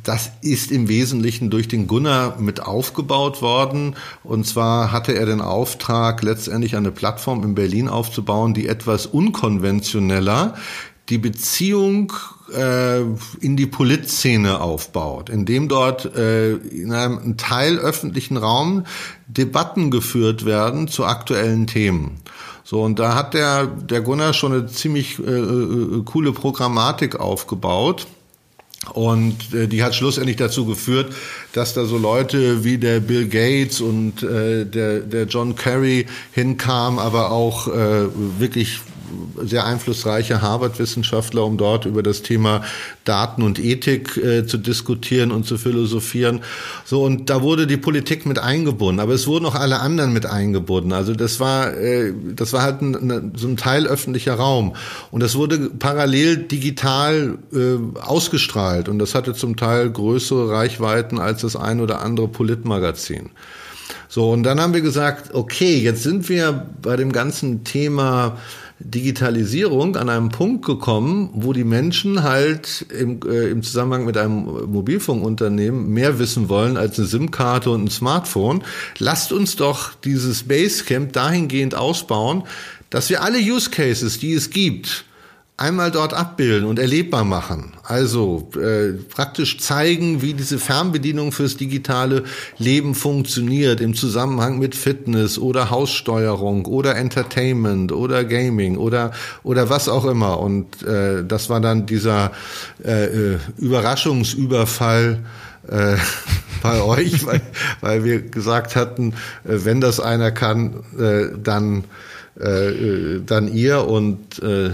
das ist im Wesentlichen durch den Gunnar mit aufgebaut worden. Und zwar hatte er den Auftrag, letztendlich eine Plattform in Berlin aufzubauen, die etwas unkonventioneller die Beziehung äh, in die Politszene aufbaut, indem dort äh, in einem Teil öffentlichen Raum Debatten geführt werden zu aktuellen Themen. So, und da hat der, der Gunnar schon eine ziemlich äh, äh, coole Programmatik aufgebaut. Und äh, die hat schlussendlich dazu geführt, dass da so Leute wie der Bill Gates und äh, der, der John Kerry hinkamen, aber auch äh, wirklich sehr einflussreiche Harvard-Wissenschaftler, um dort über das Thema Daten und Ethik äh, zu diskutieren und zu philosophieren. So, und da wurde die Politik mit eingebunden, aber es wurden auch alle anderen mit eingebunden. Also das war, äh, das war halt ein, eine, so ein Teil öffentlicher Raum. Und das wurde parallel digital äh, ausgestrahlt und das hatte zum Teil größere Reichweiten als das ein oder andere Politmagazin. So, und dann haben wir gesagt, okay, jetzt sind wir bei dem ganzen Thema Digitalisierung an einem Punkt gekommen, wo die Menschen halt im, äh, im Zusammenhang mit einem Mobilfunkunternehmen mehr wissen wollen als eine SIM-Karte und ein Smartphone. Lasst uns doch dieses Basecamp dahingehend ausbauen, dass wir alle Use Cases, die es gibt, einmal dort abbilden und erlebbar machen. Also äh, praktisch zeigen, wie diese Fernbedienung fürs digitale Leben funktioniert im Zusammenhang mit Fitness oder Haussteuerung oder Entertainment oder Gaming oder oder was auch immer. Und äh, das war dann dieser äh, äh Überraschungsüberfall äh, bei euch, weil, weil wir gesagt hatten, äh, wenn das einer kann, äh, dann äh, äh dann ihr und äh,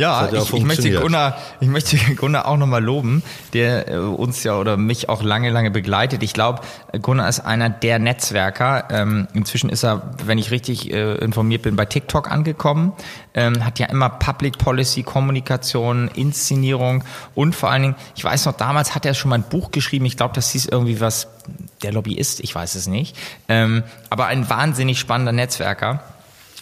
Ja, ja ich, ich, möchte Gunnar, ich möchte Gunnar auch nochmal loben, der äh, uns ja oder mich auch lange, lange begleitet. Ich glaube, Gunnar ist einer der Netzwerker. Ähm, inzwischen ist er, wenn ich richtig äh, informiert bin, bei TikTok angekommen. Ähm, hat ja immer Public Policy, Kommunikation, Inszenierung und vor allen Dingen, ich weiß noch, damals hat er schon mal ein Buch geschrieben. Ich glaube, das hieß irgendwie was, der Lobbyist, ich weiß es nicht. Ähm, aber ein wahnsinnig spannender Netzwerker.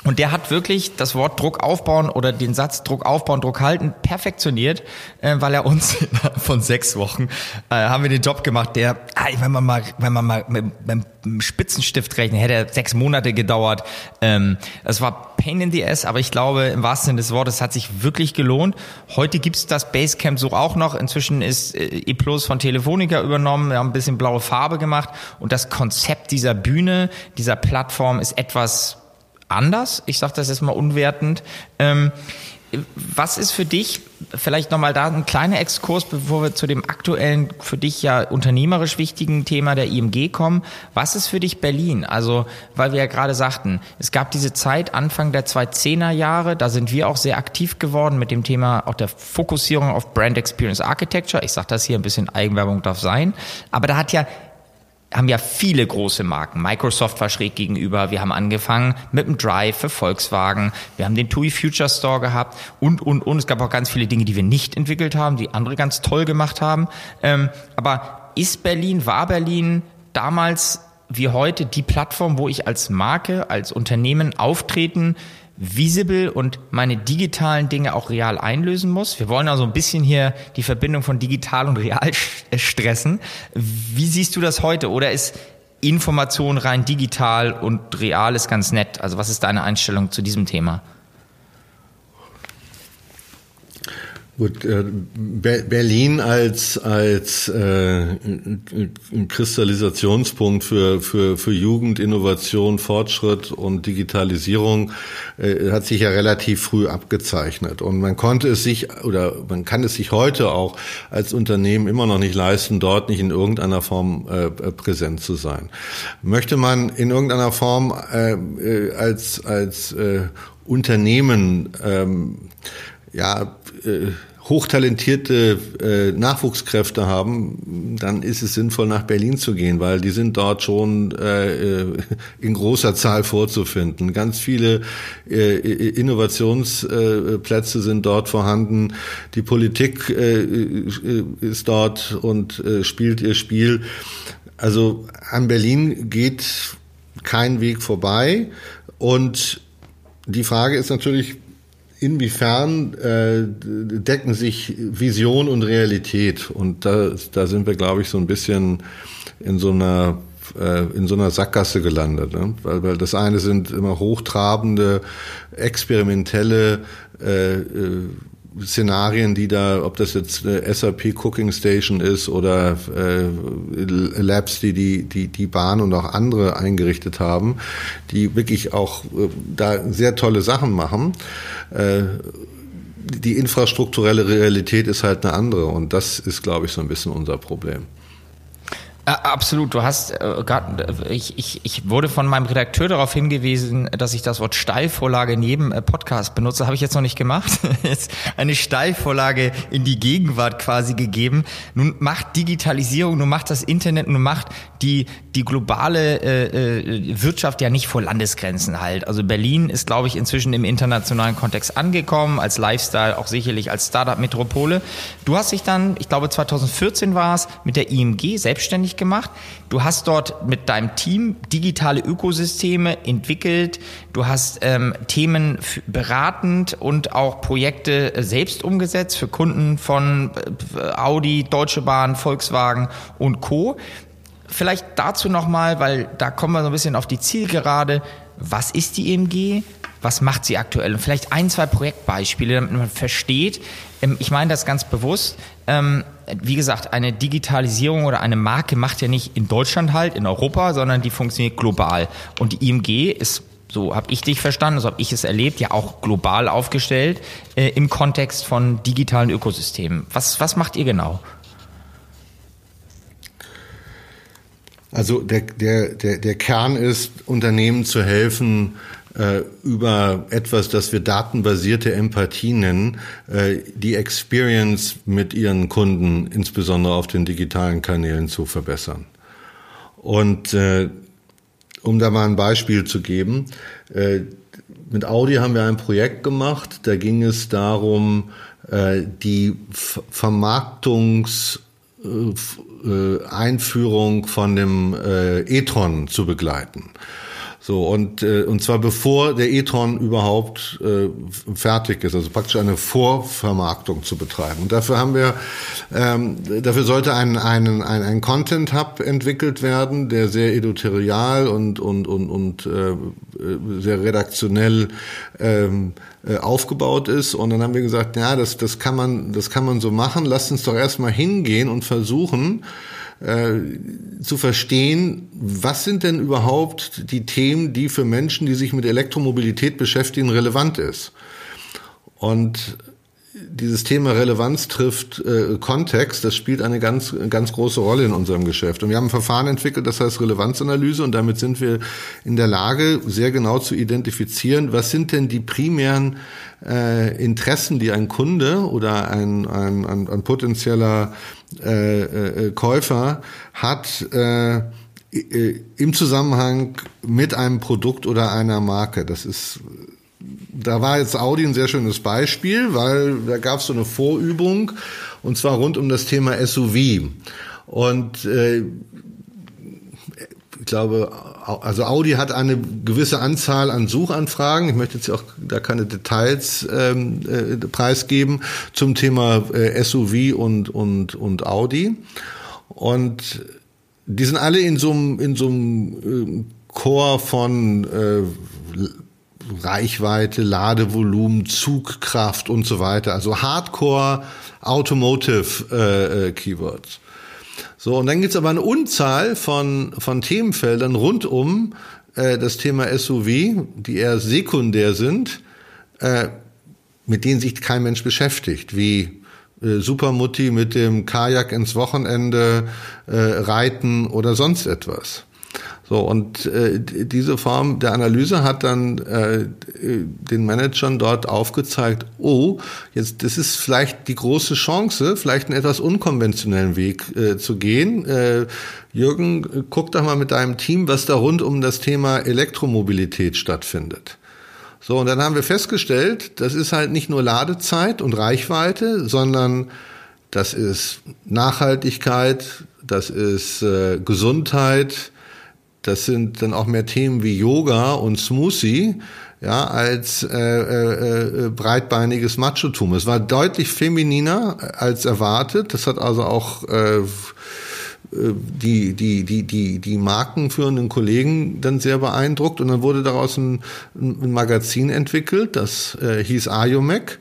Und der hat wirklich das Wort Druck aufbauen oder den Satz Druck aufbauen, Druck halten perfektioniert, äh, weil er uns von sechs Wochen äh, haben wir den Job gemacht, der, ah, wenn man mal, wenn man mal mit, mit einem Spitzenstift rechnet, hätte er sechs Monate gedauert. Ähm, das war Pain in the Ass, aber ich glaube, im wahrsten Sinne des Wortes hat sich wirklich gelohnt. Heute gibt's das Basecamp so auch noch. Inzwischen ist äh, E Plus von Telefonica übernommen. Wir haben ein bisschen blaue Farbe gemacht und das Konzept dieser Bühne, dieser Plattform ist etwas anders. Ich sage das jetzt mal unwertend. Ähm, was ist für dich, vielleicht nochmal da ein kleiner Exkurs, bevor wir zu dem aktuellen, für dich ja unternehmerisch wichtigen Thema der IMG kommen. Was ist für dich Berlin? Also, weil wir ja gerade sagten, es gab diese Zeit Anfang der 2010er Jahre, da sind wir auch sehr aktiv geworden mit dem Thema auch der Fokussierung auf Brand Experience Architecture. Ich sage das hier ein bisschen Eigenwerbung darf sein. Aber da hat ja haben ja viele große Marken. Microsoft war schräg gegenüber. Wir haben angefangen mit dem Drive für Volkswagen. Wir haben den TUI Future Store gehabt und, und, und. Es gab auch ganz viele Dinge, die wir nicht entwickelt haben, die andere ganz toll gemacht haben. Ähm, aber ist Berlin, war Berlin damals wie heute die Plattform, wo ich als Marke, als Unternehmen auftreten visible und meine digitalen Dinge auch real einlösen muss. Wir wollen also ein bisschen hier die Verbindung von digital und real stressen. Wie siehst du das heute? Oder ist Information rein digital und real ist ganz nett? Also was ist deine Einstellung zu diesem Thema? Gut, äh, Berlin als als äh, Kristallisationspunkt für für für Jugend, Innovation, Fortschritt und Digitalisierung äh, hat sich ja relativ früh abgezeichnet und man konnte es sich oder man kann es sich heute auch als Unternehmen immer noch nicht leisten, dort nicht in irgendeiner Form äh, präsent zu sein. Möchte man in irgendeiner Form äh, äh als als äh, Unternehmen ähm, ja äh, hochtalentierte äh, Nachwuchskräfte haben, dann ist es sinnvoll, nach Berlin zu gehen, weil die sind dort schon äh, in großer Zahl vorzufinden. Ganz viele äh, Innovationsplätze sind dort vorhanden. Die Politik äh, ist dort und äh, spielt ihr Spiel. Also an Berlin geht kein Weg vorbei. Und die Frage ist natürlich, inwiefern äh, decken sich Vision und Realität? Und da, da sind wir, glaube ich, so ein bisschen in so einer äh, in so einer Sackgasse gelandet, ne? weil, weil das eine sind immer hochtrabende, experimentelle äh, äh, Szenarien, die da, ob das jetzt äh, SAP Cooking Station ist oder äh, Labs, die, die die die Bahn und auch andere eingerichtet haben, die wirklich auch äh, da sehr tolle Sachen machen. Äh, die infrastrukturelle Realität ist halt eine andere und das ist, glaube ich, so ein bisschen unser Problem. Absolut, du hast äh, grad, ich, ich, ich wurde von meinem Redakteur darauf hingewiesen, dass ich das Wort Steilvorlage jedem äh, Podcast benutze. Habe ich jetzt noch nicht gemacht. Jetzt eine Steilvorlage in die Gegenwart quasi gegeben. Nun macht Digitalisierung, nun macht das Internet, nun macht die, die globale äh, äh, Wirtschaft ja nicht vor Landesgrenzen halt. Also Berlin ist, glaube ich, inzwischen im internationalen Kontext angekommen, als Lifestyle, auch sicherlich als Startup-Metropole. Du hast dich dann, ich glaube 2014 war es, mit der IMG selbstständig gemacht. Du hast dort mit deinem Team digitale Ökosysteme entwickelt. Du hast ähm, Themen beratend und auch Projekte äh, selbst umgesetzt für Kunden von äh, Audi, Deutsche Bahn, Volkswagen und Co. Vielleicht dazu nochmal, weil da kommen wir so ein bisschen auf die Zielgerade. Was ist die EMG? Was macht sie aktuell? Und vielleicht ein, zwei Projektbeispiele, damit man versteht. Ähm, ich meine das ganz bewusst. Wie gesagt, eine Digitalisierung oder eine Marke macht ja nicht in Deutschland halt, in Europa, sondern die funktioniert global. Und die IMG ist so habe ich dich verstanden, so habe ich es erlebt, ja auch global aufgestellt äh, im Kontext von digitalen Ökosystemen. Was, was macht ihr genau? Also der, der, der, der Kern ist, Unternehmen zu helfen, äh, über etwas, das wir datenbasierte Empathie nennen, äh, die Experience mit ihren Kunden, insbesondere auf den digitalen Kanälen, zu verbessern. Und äh, um da mal ein Beispiel zu geben, mit Audi haben wir ein Projekt gemacht, da ging es darum, die Vermarktungs äh, Einführung von dem e-tron zu begleiten. So, und, äh, und zwar bevor der e-tron überhaupt äh, fertig ist, also praktisch eine Vorvermarktung zu betreiben. Und dafür haben wir, ähm, dafür sollte ein, ein, ein, ein Content Hub entwickelt werden, der sehr editorial und, und, und, und äh, sehr redaktionell ähm, äh, aufgebaut ist. Und dann haben wir gesagt, ja, das, das kann man, das kann man so machen. Lasst uns doch erstmal hingehen und versuchen, äh, zu verstehen, was sind denn überhaupt die Themen, die für Menschen, die sich mit Elektromobilität beschäftigen, relevant ist. Und dieses Thema Relevanz trifft äh, Kontext, das spielt eine ganz, ganz große Rolle in unserem Geschäft. Und wir haben ein Verfahren entwickelt, das heißt Relevanzanalyse und damit sind wir in der Lage, sehr genau zu identifizieren, was sind denn die primären äh, Interessen, die ein Kunde oder ein, ein, ein, ein potenzieller äh, äh, Käufer hat, äh, im Zusammenhang mit einem Produkt oder einer Marke. Das ist da war jetzt Audi ein sehr schönes Beispiel, weil da gab es so eine Vorübung und zwar rund um das Thema SUV. Und äh, ich glaube, also Audi hat eine gewisse Anzahl an Suchanfragen. Ich möchte jetzt auch da keine Details ähm, äh, preisgeben zum Thema äh, SUV und und und Audi. Und die sind alle in so einem in so einem äh, Chor von äh, Reichweite, Ladevolumen, Zugkraft und so weiter. Also Hardcore Automotive äh, äh, Keywords. So, und dann gibt's aber eine Unzahl von, von Themenfeldern rund um äh, das Thema SUV, die eher sekundär sind, äh, mit denen sich kein Mensch beschäftigt, wie äh, Supermutti mit dem Kajak ins Wochenende äh, reiten oder sonst etwas. So, und äh, diese Form der Analyse hat dann äh, den Managern dort aufgezeigt, oh, jetzt das ist vielleicht die große Chance, vielleicht einen etwas unkonventionellen Weg äh, zu gehen. Äh, Jürgen, guck doch mal mit deinem Team, was da rund um das Thema Elektromobilität stattfindet. So, und dann haben wir festgestellt, das ist halt nicht nur Ladezeit und Reichweite, sondern das ist Nachhaltigkeit, das ist äh, Gesundheit, das sind dann auch mehr Themen wie Yoga und Smoothie, ja, als äh, äh, äh, breitbeiniges Machotum. Es war deutlich femininer als erwartet. Das hat also auch äh, die, die, die, die, die markenführenden Kollegen dann sehr beeindruckt. Und dann wurde daraus ein, ein Magazin entwickelt, das äh, hieß Ayomec.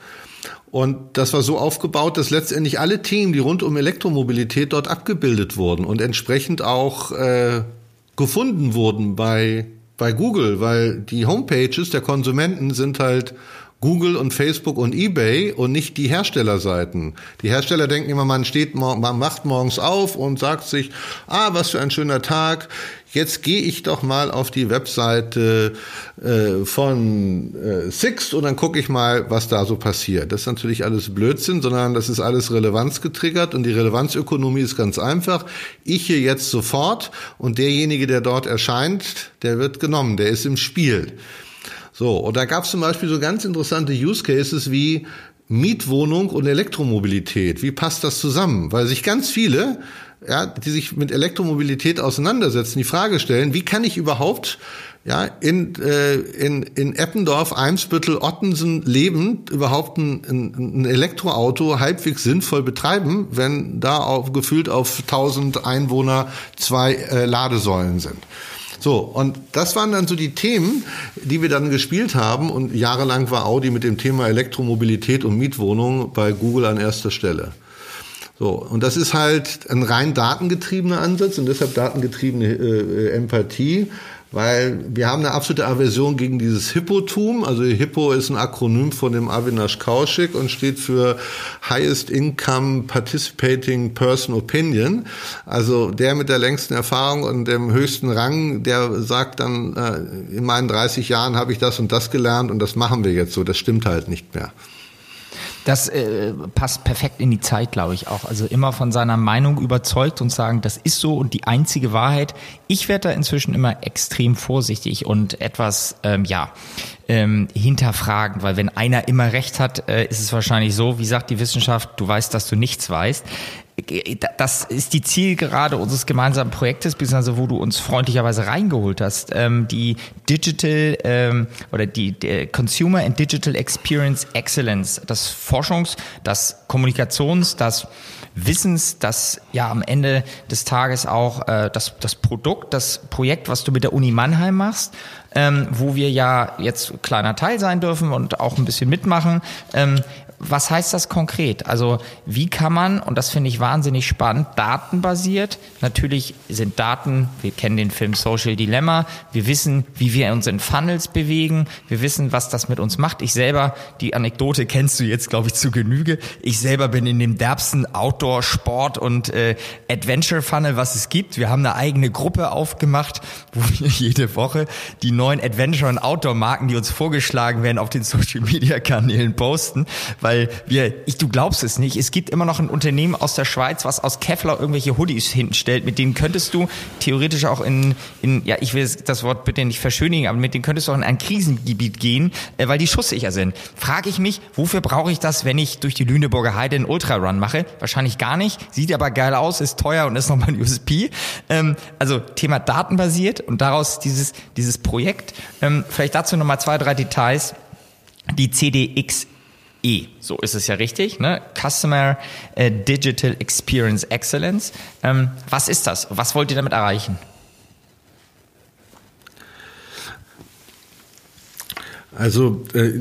Und das war so aufgebaut, dass letztendlich alle Themen, die rund um Elektromobilität dort abgebildet wurden und entsprechend auch äh, gefunden wurden bei, bei Google, weil die Homepages der Konsumenten sind halt Google und Facebook und eBay und nicht die Herstellerseiten. Die Hersteller denken immer, man steht, man macht morgens auf und sagt sich, ah, was für ein schöner Tag. Jetzt gehe ich doch mal auf die Webseite äh, von äh, Sixt und dann gucke ich mal, was da so passiert. Das ist natürlich alles Blödsinn, sondern das ist alles Relevanz getriggert und die Relevanzökonomie ist ganz einfach. Ich hier jetzt sofort und derjenige, der dort erscheint, der wird genommen, der ist im Spiel. So, und da gab es zum Beispiel so ganz interessante Use Cases wie Mietwohnung und Elektromobilität. Wie passt das zusammen? Weil sich ganz viele, ja, die sich mit Elektromobilität auseinandersetzen, die Frage stellen, wie kann ich überhaupt ja, in, äh, in, in Eppendorf, Eimsbüttel, Ottensen lebend überhaupt ein, ein, Elektroauto halbwegs sinnvoll betreiben, wenn da auf, gefühlt auf 1000 Einwohner zwei äh, Ladesäulen sind. So, und das waren dann so die Themen, die wir dann gespielt haben. Und jahrelang war Audi mit dem Thema Elektromobilität und Mietwohnung bei Google an erster Stelle. So, und das ist halt ein rein datengetriebener Ansatz und deshalb datengetriebene äh, Empathie, weil wir haben eine absolute Aversion gegen dieses Hippotum. Also Hippo ist ein Akronym von dem Avinash Kaushik und steht für Highest Income Participating Person Opinion. Also der mit der längsten Erfahrung und dem höchsten Rang, der sagt dann, äh, in meinen 30 Jahren habe ich das und das gelernt und das machen wir jetzt so. Das stimmt halt nicht mehr. Das äh, passt perfekt in die Zeit, glaube ich auch. Also immer von seiner Meinung überzeugt und sagen, das ist so und die einzige Wahrheit. Ich werde da inzwischen immer extrem vorsichtig und etwas, ähm, ja, ähm, hinterfragen, weil wenn einer immer recht hat, äh, ist es wahrscheinlich so, wie sagt die Wissenschaft, du weißt, dass du nichts weißt das ist die Zielgerade unseres gemeinsamen Projektes, beziehungsweise wo du uns freundlicherweise reingeholt hast, ähm, die Digital ähm, oder die, die Consumer and Digital Experience Excellence, das Forschungs-, das Kommunikations-, das Wissens, das ja am Ende des Tages auch äh, das, das Produkt, das Projekt, was du mit der Uni Mannheim machst, ähm, wo wir ja jetzt kleiner Teil sein dürfen und auch ein bisschen mitmachen. Ähm, was heißt das konkret? Also wie kann man, und das finde ich wahnsinnig spannend, datenbasiert, natürlich sind Daten, wir kennen den Film Social Dilemma, wir wissen, wie wir uns in Funnels bewegen, wir wissen, was das mit uns macht. Ich selber, die Anekdote kennst du jetzt, glaube ich, zu Genüge. Ich selber bin in dem derbsten Outdoor, Sport und äh, Adventure Funnel, was es gibt. Wir haben eine eigene Gruppe aufgemacht, wo wir jede Woche die neuen Adventure- und Outdoor-Marken, die uns vorgeschlagen werden, auf den Social-Media-Kanälen posten, weil wir, ich, du glaubst es nicht, es gibt immer noch ein Unternehmen aus der Schweiz, was aus Kevlar irgendwelche Hoodies hinstellt, mit denen könntest du theoretisch auch in, in ja, ich will das Wort bitte nicht verschönigen, aber mit denen könntest du auch in ein Krisengebiet gehen, äh, weil die schusssicher sind. Frage ich mich, wofür brauche ich das, wenn ich durch die Lüneburger Heide einen Ultrarun mache? Wahrscheinlich gar nicht, sieht aber geil aus, ist teuer und ist nochmal ein USP. Ähm, also Thema datenbasiert und daraus dieses, dieses Projekt. Ähm, vielleicht dazu nochmal zwei, drei Details. Die CDX E. So ist es ja richtig, ne? Customer äh, Digital Experience Excellence. Ähm, was ist das? Was wollt ihr damit erreichen? Also äh,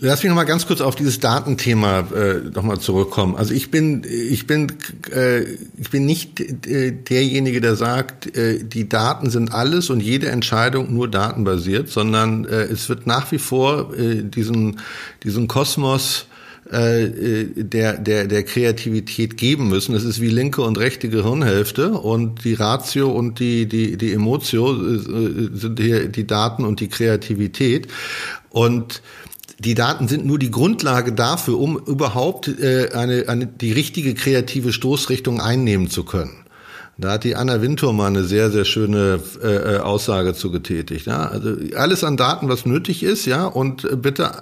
lass mich noch mal ganz kurz auf dieses Datenthema äh, noch mal zurückkommen. Also ich bin ich bin äh, ich bin nicht äh, derjenige, der sagt, äh, die Daten sind alles und jede Entscheidung nur datenbasiert, sondern äh, es wird nach wie vor äh, diesen diesen Kosmos äh, der, der, der Kreativität geben müssen. Das ist wie linke und rechte Gehirnhälfte und die Ratio und die, die, die Emotio äh, sind hier die Daten und die Kreativität. Und die Daten sind nur die Grundlage dafür, um überhaupt äh, eine, eine, die richtige kreative Stoßrichtung einnehmen zu können. Da hat die Anna Wintour mal eine sehr, sehr schöne äh, äh, Aussage zu getätigt. Ja? Also alles an Daten, was nötig ist, ja, und bitte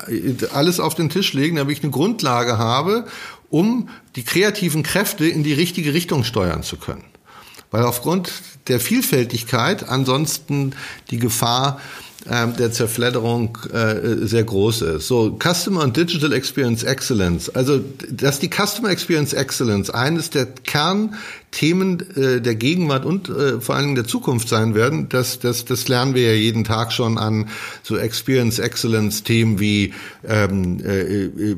alles auf den Tisch legen, damit ich eine Grundlage habe, um die kreativen Kräfte in die richtige Richtung steuern zu können. Weil aufgrund der Vielfältigkeit ansonsten die Gefahr der Zerfledderung äh, sehr groß ist. So, Customer und Digital Experience Excellence. Also, dass die Customer Experience Excellence eines der Kernthemen äh, der Gegenwart und äh, vor allen Dingen der Zukunft sein werden, das, das, das lernen wir ja jeden Tag schon an so Experience Excellence Themen wie ähm, äh, äh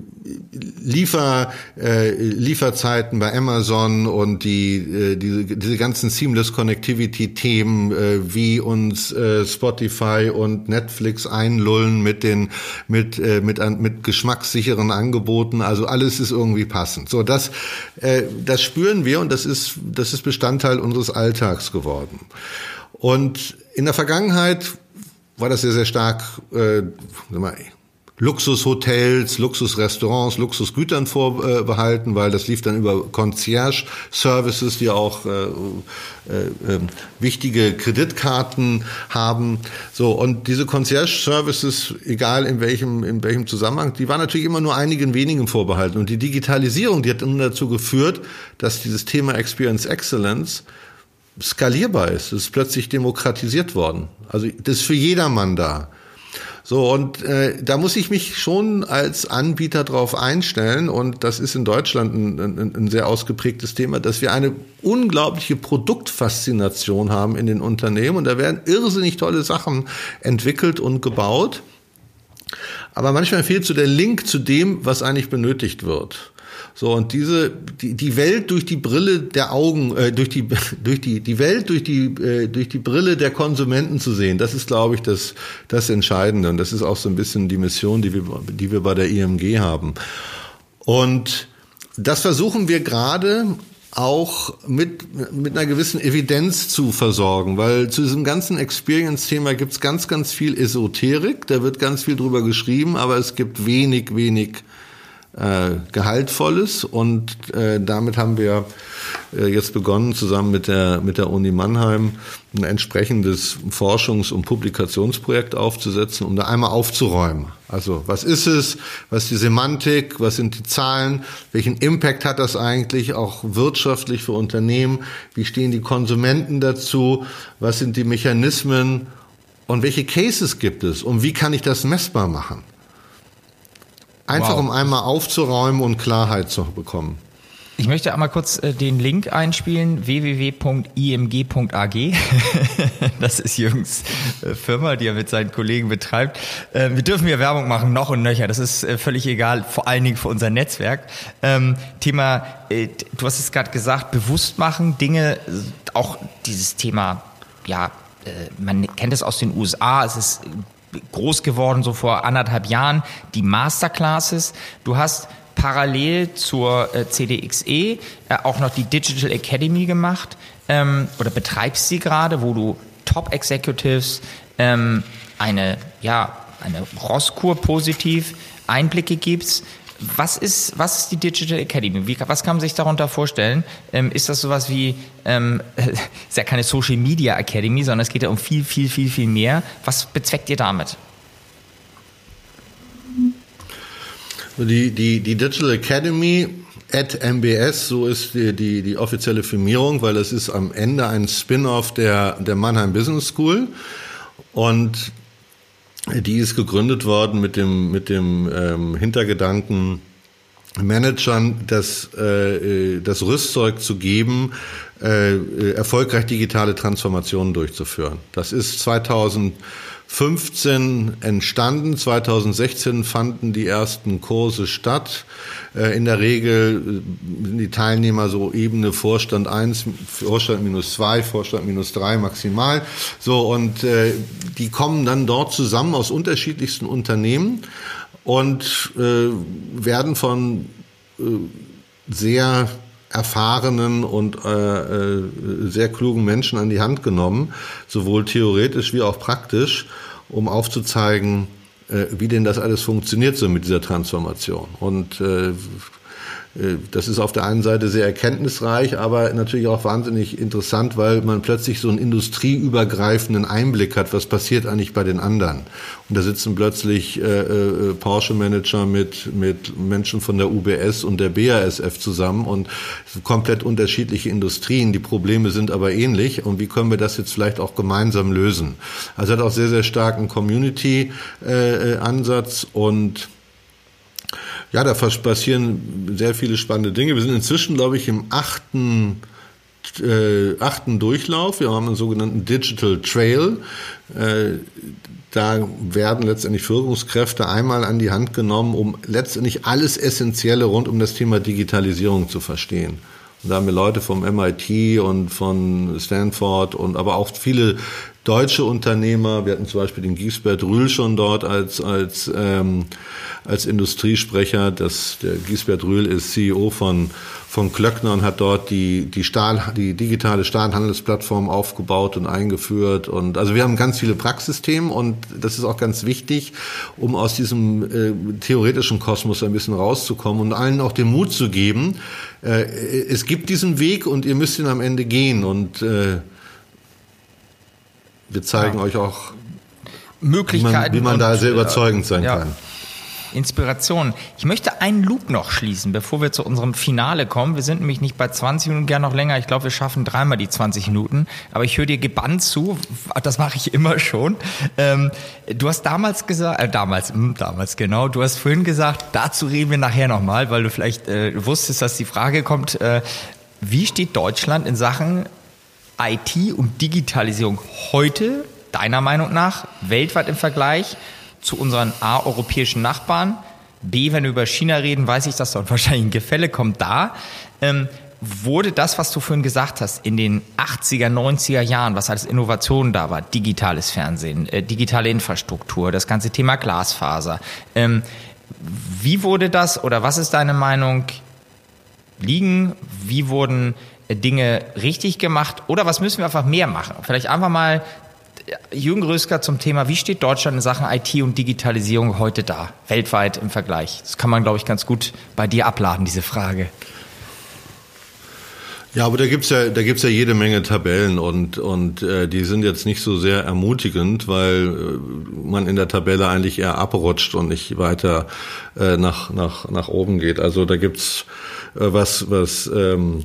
Liefer, äh, Lieferzeiten bei Amazon und die, äh, diese, diese ganzen Seamless Connectivity Themen, äh, wie uns äh, Spotify und Netflix einlullen mit den, mit, äh, mit, mit geschmackssicheren Angeboten. Also alles ist irgendwie passend. So, das, äh, das spüren wir und das ist, das ist Bestandteil unseres Alltags geworden. Und in der Vergangenheit war das sehr, sehr stark, äh, Luxushotels, Luxusrestaurants, Luxusgütern vorbehalten, weil das lief dann über Concierge-Services, die auch äh, äh, äh, wichtige Kreditkarten haben. So und diese Concierge-Services, egal in welchem in welchem Zusammenhang, die waren natürlich immer nur einigen wenigen vorbehalten. Und die Digitalisierung, die hat nun dazu geführt, dass dieses Thema Experience Excellence skalierbar ist. Es ist plötzlich demokratisiert worden. Also das ist für jedermann da. So, und äh, da muss ich mich schon als Anbieter darauf einstellen, und das ist in Deutschland ein, ein, ein sehr ausgeprägtes Thema, dass wir eine unglaubliche Produktfaszination haben in den Unternehmen. Und da werden irrsinnig tolle Sachen entwickelt und gebaut. Aber manchmal fehlt so der Link zu dem, was eigentlich benötigt wird. So, und diese, die, die Welt durch die Brille der Augen, äh, durch die, durch die, die Welt durch die, äh, durch die Brille der Konsumenten zu sehen, das ist, glaube ich, das, das Entscheidende. Und das ist auch so ein bisschen die Mission, die wir, die wir bei der IMG haben. Und das versuchen wir gerade auch mit, mit einer gewissen Evidenz zu versorgen, weil zu diesem ganzen Experience-Thema gibt's ganz, ganz viel Esoterik, da wird ganz viel drüber geschrieben, aber es gibt wenig, wenig äh, Gehaltvolles und äh, damit haben wir äh, jetzt begonnen, zusammen mit der, mit der Uni Mannheim ein entsprechendes Forschungs- und Publikationsprojekt aufzusetzen, um da einmal aufzuräumen. Also was ist es, was ist die Semantik, was sind die Zahlen, welchen Impact hat das eigentlich auch wirtschaftlich für Unternehmen, wie stehen die Konsumenten dazu, was sind die Mechanismen? Und welche Cases gibt es? Und wie kann ich das messbar machen. Einfach wow. um einmal aufzuräumen und Klarheit zu bekommen. Ich möchte einmal kurz äh, den Link einspielen, www.img.ag. das ist Jürgens äh, Firma, die er mit seinen Kollegen betreibt. Äh, wir dürfen hier Werbung machen, noch und nöcher. Das ist äh, völlig egal, vor allen Dingen für unser Netzwerk. Ähm, Thema, du hast es gerade gesagt, bewusst machen, Dinge, auch dieses Thema, ja, man kennt es aus den USA, es ist groß geworden, so vor anderthalb Jahren, die Masterclasses. Du hast parallel zur äh, CDXE äh, auch noch die Digital Academy gemacht ähm, oder betreibst sie gerade, wo du Top Executives ähm, eine, ja, eine Rosskur positiv Einblicke gibst. Was ist, was ist die Digital Academy? Wie, was kann man sich darunter vorstellen? Ähm, ist das sowas wie, ähm, ist ja keine Social Media Academy, sondern es geht ja um viel, viel, viel, viel mehr. Was bezweckt ihr damit? Die, die, die Digital Academy at MBS, so ist die, die, die offizielle Firmierung, weil es ist am Ende ein Spin-off der, der Mannheim Business School. Und die ist gegründet worden mit dem, mit dem ähm, Hintergedanken, Managern das, äh, das Rüstzeug zu geben, äh, erfolgreich digitale Transformationen durchzuführen. Das ist 2015 entstanden. 2016 fanden die ersten Kurse statt. Äh, in der Regel sind die Teilnehmer so Ebene Vorstand 1, Vorstand minus 2, Vorstand minus 3 maximal. So, und äh, die kommen dann dort zusammen aus unterschiedlichsten Unternehmen und äh, werden von äh, sehr erfahrenen und äh, äh, sehr klugen Menschen an die Hand genommen, sowohl theoretisch wie auch praktisch, um aufzuzeigen, äh, wie denn das alles funktioniert so mit dieser Transformation. Und äh, das ist auf der einen Seite sehr erkenntnisreich, aber natürlich auch wahnsinnig interessant, weil man plötzlich so einen industrieübergreifenden Einblick hat, was passiert eigentlich bei den anderen. Und da sitzen plötzlich äh, äh, Porsche-Manager mit, mit Menschen von der UBS und der BASF zusammen und komplett unterschiedliche Industrien. Die Probleme sind aber ähnlich. Und wie können wir das jetzt vielleicht auch gemeinsam lösen? Also hat auch sehr, sehr starken Community-Ansatz äh, und ja, da passieren sehr viele spannende Dinge. Wir sind inzwischen, glaube ich, im achten, äh, achten Durchlauf. Wir haben einen sogenannten Digital Trail. Äh, da werden letztendlich Führungskräfte einmal an die Hand genommen, um letztendlich alles Essentielle rund um das Thema Digitalisierung zu verstehen. Und da haben wir Leute vom MIT und von Stanford und aber auch viele deutsche Unternehmer. Wir hatten zum Beispiel den Giesbert Rühl schon dort als, als, ähm, als Industriesprecher. Das, der Giesbert Rühl ist CEO von, von Klöckner und hat dort die, die, Stahl, die digitale Stahlhandelsplattform aufgebaut und eingeführt. Und also wir haben ganz viele Praxisthemen und das ist auch ganz wichtig, um aus diesem äh, theoretischen Kosmos ein bisschen rauszukommen und allen auch den Mut zu geben. Äh, es gibt diesen Weg und ihr müsst ihn am Ende gehen und äh, wir zeigen ja. euch auch Möglichkeiten, wie man, wie man da sehr überzeugend sein ja. kann. Inspiration. Ich möchte einen Loop noch schließen, bevor wir zu unserem Finale kommen. Wir sind nämlich nicht bei 20 Minuten, gern noch länger. Ich glaube, wir schaffen dreimal die 20 Minuten. Aber ich höre dir gebannt zu. Das mache ich immer schon. Ähm, du hast damals gesagt, äh, damals, mh, hm, damals genau, du hast vorhin gesagt, dazu reden wir nachher nochmal, weil du vielleicht äh, wusstest, dass die Frage kommt, äh, wie steht Deutschland in Sachen IT und Digitalisierung heute, deiner Meinung nach, weltweit im Vergleich zu unseren A, europäischen Nachbarn, B, wenn wir über China reden, weiß ich, dass dort wahrscheinlich ein Gefälle kommt da. Ähm, wurde das, was du vorhin gesagt hast, in den 80er, 90er Jahren, was als Innovation da war, digitales Fernsehen, äh, digitale Infrastruktur, das ganze Thema Glasfaser, ähm, wie wurde das oder was ist deine Meinung liegen? Wie wurden Dinge richtig gemacht oder was müssen wir einfach mehr machen? Vielleicht einfach mal äh, Jürgen Rösker zum Thema, wie steht Deutschland in Sachen IT und Digitalisierung heute da, weltweit im Vergleich? Das kann man, glaube ich, ganz gut bei dir abladen, diese Frage. Ja, aber da gibt's ja, da gibt's ja jede Menge Tabellen und, und äh, die sind jetzt nicht so sehr ermutigend, weil äh, man in der Tabelle eigentlich eher abrutscht und nicht weiter äh, nach, nach, nach oben geht. Also da gibt's äh, was, was ähm, äh,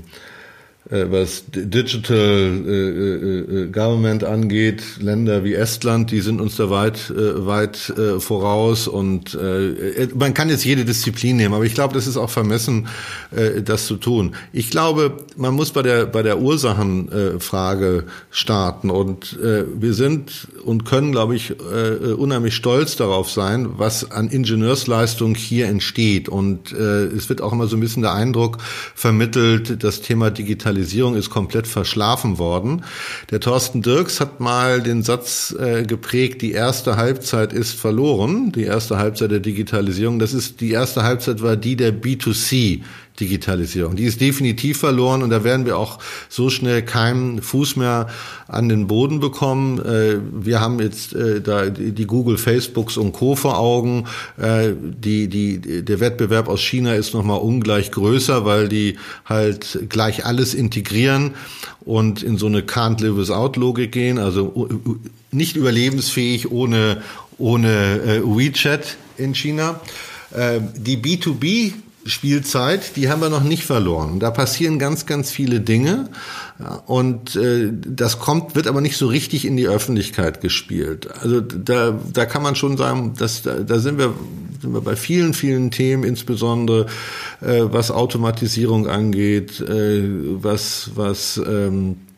was Digital äh, äh, Government angeht, Länder wie Estland, die sind uns da weit, äh, weit äh, voraus und äh, man kann jetzt jede Disziplin nehmen, aber ich glaube, das ist auch vermessen, äh, das zu tun. Ich glaube, man muss bei der bei der Ursachenfrage starten und äh, wir sind und können, glaube ich, äh, unheimlich stolz darauf sein, was an Ingenieursleistung hier entsteht und äh, es wird auch immer so ein bisschen der Eindruck vermittelt, das Thema Digitalisierung Digitalisierung ist komplett verschlafen worden. Der Thorsten Dirks hat mal den Satz äh, geprägt, die erste Halbzeit ist verloren, die erste Halbzeit der Digitalisierung. Das ist, die erste Halbzeit war die der B2C Digitalisierung. Die ist definitiv verloren und da werden wir auch so schnell keinen Fuß mehr an den Boden bekommen. Äh, wir haben jetzt äh, da die Google, Facebooks und Co. vor Augen. Äh, die, die, der Wettbewerb aus China ist nochmal ungleich größer, weil die halt gleich alles integrieren und in so eine Can't Live Without Logik gehen, also nicht überlebensfähig ohne, ohne WeChat in China. Die B2B Spielzeit, die haben wir noch nicht verloren. Da passieren ganz, ganz viele Dinge und äh, das kommt, wird aber nicht so richtig in die Öffentlichkeit gespielt. Also da, da kann man schon sagen, dass da, da sind wir sind wir bei vielen, vielen Themen, insbesondere äh, was Automatisierung angeht, äh, was was ähm, äh,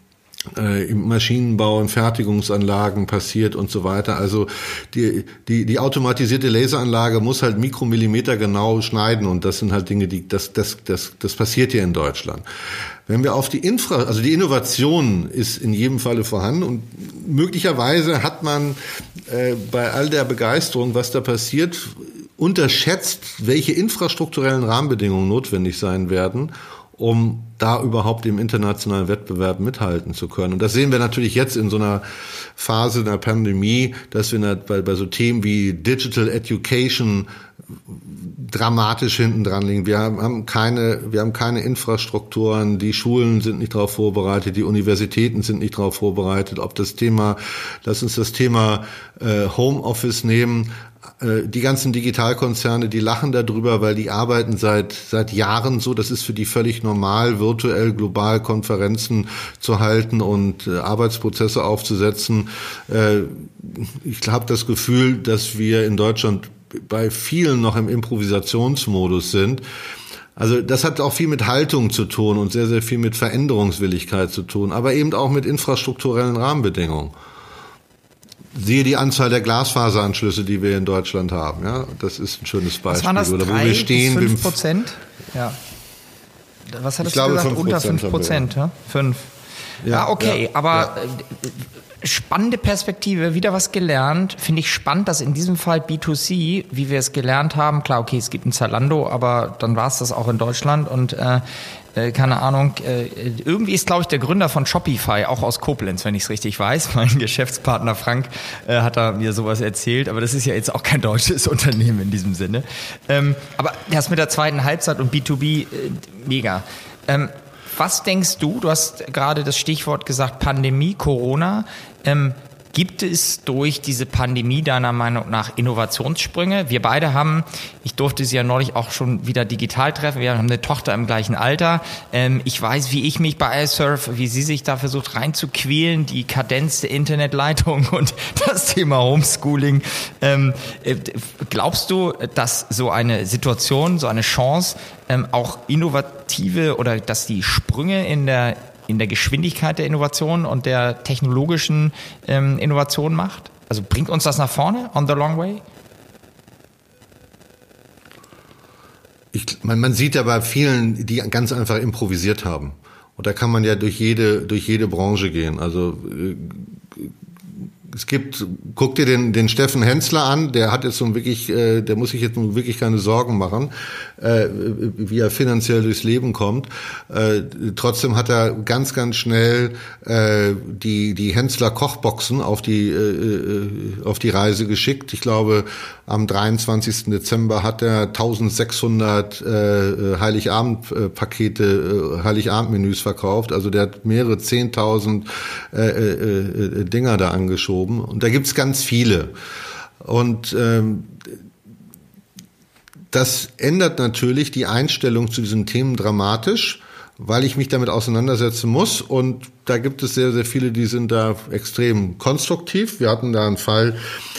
im Maschinenbau, in Fertigungsanlagen passiert und so weiter. Also die, die, die automatisierte Laseranlage muss halt Mikromillimeter genau schneiden und das sind halt Dinge, die das, das, das, das passiert hier in Deutschland. Wenn wir auf die Infra, also die Innovation ist in jedem Falle vorhanden und möglicherweise hat man äh, bei all der Begeisterung, was da passiert, unterschätzt, welche infrastrukturellen Rahmenbedingungen notwendig sein werden, um da überhaupt im internationalen Wettbewerb mithalten zu können. Und das sehen wir natürlich jetzt in so einer Phase der Pandemie, dass wir bei, bei so Themen wie Digital Education dramatisch hinten dran liegen. Wir haben keine, wir haben keine Infrastrukturen, die Schulen sind nicht darauf vorbereitet, die Universitäten sind nicht darauf vorbereitet. Ob das Thema, lass uns das Thema äh, Homeoffice nehmen. Äh, die ganzen Digitalkonzerne, die lachen darüber, weil die arbeiten seit, seit Jahren so. Das ist für die völlig normal, virtuell global Konferenzen zu halten und äh, Arbeitsprozesse aufzusetzen. Äh, ich habe das Gefühl, dass wir in Deutschland bei vielen noch im Improvisationsmodus sind. Also das hat auch viel mit Haltung zu tun und sehr, sehr viel mit Veränderungswilligkeit zu tun, aber eben auch mit infrastrukturellen Rahmenbedingungen. Siehe die Anzahl der Glasfaseranschlüsse, die wir in Deutschland haben. Ja, das ist ein schönes Beispiel. Was waren das? Oder wo wir stehen. Bis 5 Prozent? Ja. Was hattest ich du gesagt? 5 Unter 5 Prozent, ja? 5. Ja, ja okay, ja, aber ja. Äh, spannende Perspektive, wieder was gelernt. Finde ich spannend, dass in diesem Fall B2C, wie wir es gelernt haben, klar, okay, es gibt ein Zalando, aber dann war es das auch in Deutschland und äh, äh, keine Ahnung, äh, irgendwie ist, glaube ich, der Gründer von Shopify auch aus Koblenz, wenn ich es richtig weiß. Mein Geschäftspartner Frank äh, hat da mir sowas erzählt, aber das ist ja jetzt auch kein deutsches Unternehmen in diesem Sinne. Ähm, aber das mit der zweiten Halbzeit und B2B, äh, mega. Ähm, was denkst du, du hast gerade das Stichwort gesagt, Pandemie, Corona, ähm, Gibt es durch diese Pandemie deiner Meinung nach Innovationssprünge? Wir beide haben, ich durfte sie ja neulich auch schon wieder digital treffen, wir haben eine Tochter im gleichen Alter. Ähm, ich weiß, wie ich mich bei iSurf, wie sie sich da versucht reinzuquälen, die Kadenz der Internetleitung und das Thema Homeschooling. Ähm, äh, glaubst du, dass so eine Situation, so eine Chance ähm, auch innovative oder dass die Sprünge in der in der Geschwindigkeit der Innovation und der technologischen ähm, Innovation macht? Also bringt uns das nach vorne on the long way? ich, man, man sieht ja bei vielen, die ganz einfach improvisiert haben. Und da kann man ja durch jede, durch jede Branche gehen. Also äh, es gibt, guck dir den, den Steffen Hensler an, der hat jetzt so wirklich, äh, der muss sich jetzt wirklich keine Sorgen machen, äh, wie er finanziell durchs Leben kommt. Äh, trotzdem hat er ganz, ganz schnell äh, die, die Hensler Kochboxen auf die, äh, äh auf die Reise geschickt. Ich glaube, am 23. Dezember hat er 1600 äh, Heiligabend-Pakete, äh, Heiligabend-Menüs verkauft. Also der hat mehrere 10.000 äh, äh, äh, Dinger da angeschoben. Und da gibt's ganz viele. Und ähm, das ändert natürlich die Einstellung zu diesen Themen dramatisch, weil ich mich damit auseinandersetzen muss. Und da gibt es sehr, sehr viele, die sind da extrem konstruktiv. Wir hatten da einen Fall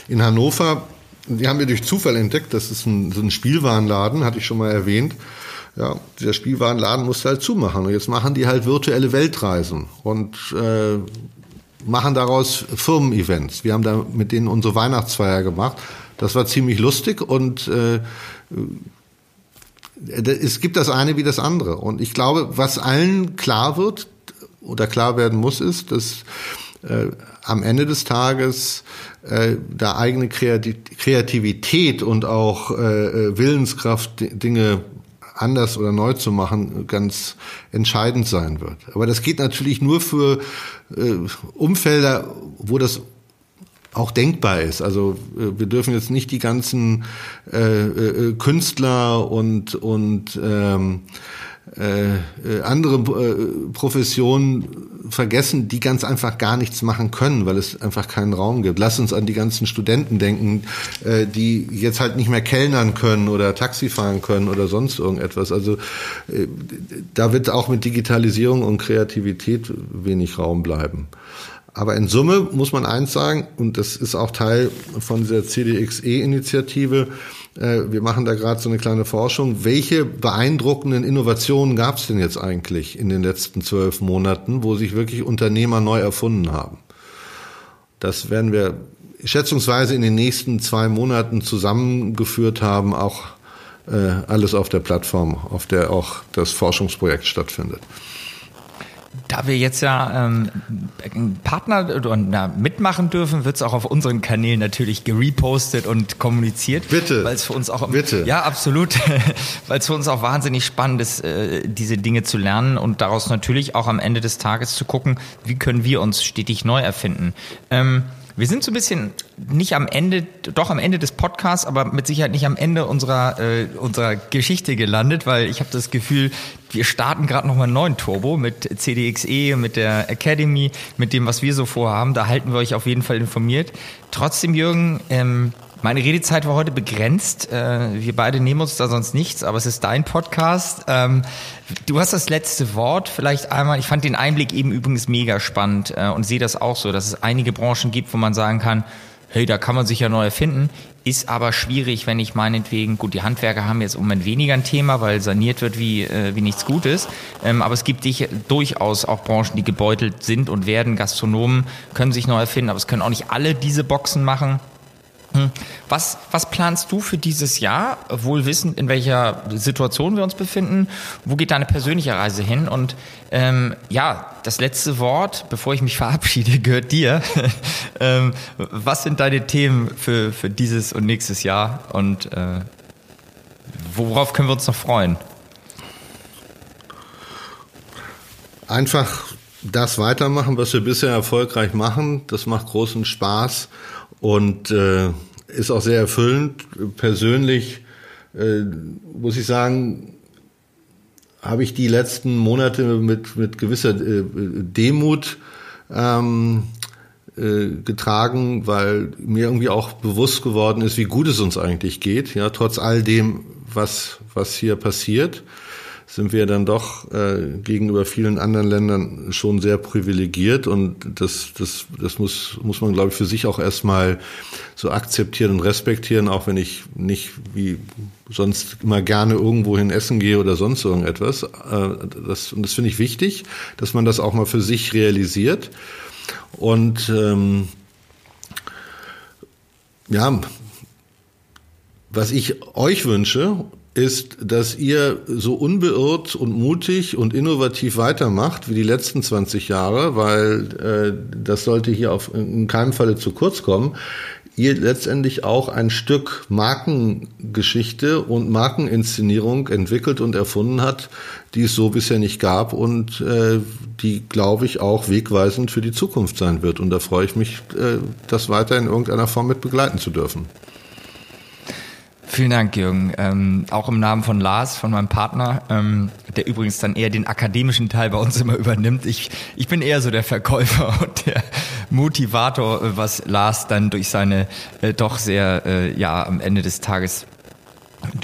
in Hannover, die haben wir durch Zufall entdeckt. Das ist ein, so ein Spielwarenladen, hatte ich schon mal erwähnt. Ja, dieser Spielwarenladen musste halt zumachen. Und jetzt machen die halt virtuelle Weltreisen und äh, machen daraus Firmen-Events. Wir haben da mit denen unsere Weihnachtsfeier gemacht. Das war ziemlich lustig und äh, es gibt das eine wie das andere. Und ich glaube, was allen klar wird oder klar werden muss, ist, dass äh, am Ende des Tages äh, da eigene Kreativität und auch äh, äh, Willenskraft, Dinge anders oder neu zu machen, ganz entscheidend sein wird. Aber das geht natürlich nur für äh, Umfelder, wo das auch denkbar ist. Also äh, wir dürfen jetzt nicht die ganzen äh, äh, Künstler und und ähm, äh, äh, andere äh, Professionen vergessen, die ganz einfach gar nichts machen können, weil es einfach keinen Raum gibt. Lass uns an die ganzen Studenten denken, äh, die jetzt halt nicht mehr kellnern können oder Taxi fahren können oder sonst irgendetwas. Also äh, da wird auch mit Digitalisierung und Kreativität wenig Raum bleiben. Aber in Summe muss man eins sagen, und das ist auch Teil von dieser CDXE-Initiative, wir machen da gerade so eine kleine Forschung, welche beeindruckenden Innovationen gab es denn jetzt eigentlich in den letzten zwölf Monaten, wo sich wirklich Unternehmer neu erfunden haben? Das werden wir schätzungsweise in den nächsten zwei Monaten zusammengeführt haben, auch äh, alles auf der Plattform, auf der auch das Forschungsprojekt stattfindet. Da wir jetzt ja ähm, Partner oder na, mitmachen dürfen, wird es auch auf unseren Kanälen natürlich gerepostet und kommuniziert. Bitte. Weil es für uns auch Bitte. Ja, absolut. weil es für uns auch wahnsinnig spannend ist, äh, diese Dinge zu lernen und daraus natürlich auch am Ende des Tages zu gucken, wie können wir uns stetig neu erfinden. Ähm, wir sind so ein bisschen nicht am Ende, doch am Ende des Podcasts, aber mit Sicherheit nicht am Ende unserer, äh, unserer Geschichte gelandet, weil ich habe das Gefühl, wir starten gerade nochmal einen neuen Turbo mit CDXE, mit der Academy, mit dem, was wir so vorhaben. Da halten wir euch auf jeden Fall informiert. Trotzdem, Jürgen, ähm, meine Redezeit war heute begrenzt. Äh, wir beide nehmen uns da sonst nichts, aber es ist dein Podcast. Ähm, du hast das letzte Wort. Vielleicht einmal, ich fand den Einblick eben übrigens mega spannend äh, und sehe das auch so, dass es einige Branchen gibt, wo man sagen kann, hey, da kann man sich ja neu erfinden. Ist aber schwierig, wenn ich meinetwegen, gut, die Handwerker haben jetzt im Moment weniger ein Thema, weil saniert wird wie, äh, wie nichts Gutes. Ähm, aber es gibt dich, durchaus auch Branchen, die gebeutelt sind und werden. Gastronomen können sich neu erfinden, aber es können auch nicht alle diese Boxen machen. Hm. Was, was planst du für dieses Jahr, wohl wissend, in welcher Situation wir uns befinden? Wo geht deine persönliche Reise hin? Und ähm, ja, das letzte Wort, bevor ich mich verabschiede, gehört dir. ähm, was sind deine Themen für, für dieses und nächstes Jahr? Und äh, worauf können wir uns noch freuen? Einfach das weitermachen, was wir bisher erfolgreich machen. Das macht großen Spaß und äh, ist auch sehr erfüllend. Persönlich äh, muss ich sagen, habe ich die letzten Monate mit, mit gewisser äh, Demut ähm, äh, getragen, weil mir irgendwie auch bewusst geworden ist, wie gut es uns eigentlich geht, ja, trotz all dem, was, was hier passiert sind wir dann doch äh, gegenüber vielen anderen Ländern schon sehr privilegiert und das, das, das muss, muss man, glaube ich, für sich auch erstmal so akzeptieren und respektieren, auch wenn ich nicht wie sonst immer gerne irgendwohin essen gehe oder sonst irgendetwas. Äh, das, und das finde ich wichtig, dass man das auch mal für sich realisiert. Und ähm, ja, was ich euch wünsche, ist, dass ihr so unbeirrt und mutig und innovativ weitermacht wie die letzten 20 Jahre, weil äh, das sollte hier auf in keinem Falle zu kurz kommen ihr letztendlich auch ein Stück Markengeschichte und Markeninszenierung entwickelt und erfunden hat, die es so bisher nicht gab und äh, die, glaube ich, auch wegweisend für die Zukunft sein wird. Und da freue ich mich, äh, das weiter in irgendeiner Form mit begleiten zu dürfen. Vielen Dank, Jürgen. Ähm, auch im Namen von Lars, von meinem Partner, ähm, der übrigens dann eher den akademischen Teil bei uns immer übernimmt. Ich, ich bin eher so der Verkäufer und der Motivator, was Lars dann durch seine äh, doch sehr, äh, ja, am Ende des Tages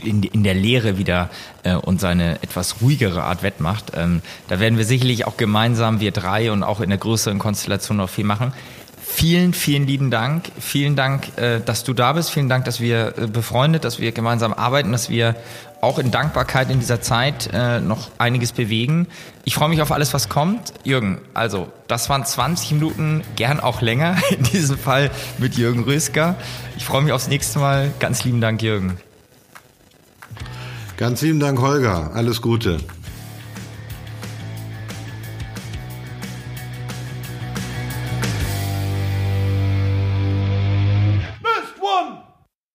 in, in der Lehre wieder äh, und seine etwas ruhigere Art wettmacht. Ähm, da werden wir sicherlich auch gemeinsam, wir drei und auch in der größeren Konstellation noch viel machen. Vielen, vielen lieben Dank. Vielen Dank, äh, dass du da bist. Vielen Dank, dass wir äh, befreundet, dass wir gemeinsam arbeiten, dass wir auch in Dankbarkeit in dieser Zeit äh, noch einiges bewegen. Ich freue mich auf alles, was kommt. Jürgen, also das waren 20 Minuten, gern auch länger, in diesem Fall mit Jürgen Rösker. Ich freue mich aufs nächste Mal. Ganz lieben Dank, Jürgen. Ganz lieben Dank, Holger. Alles Gute.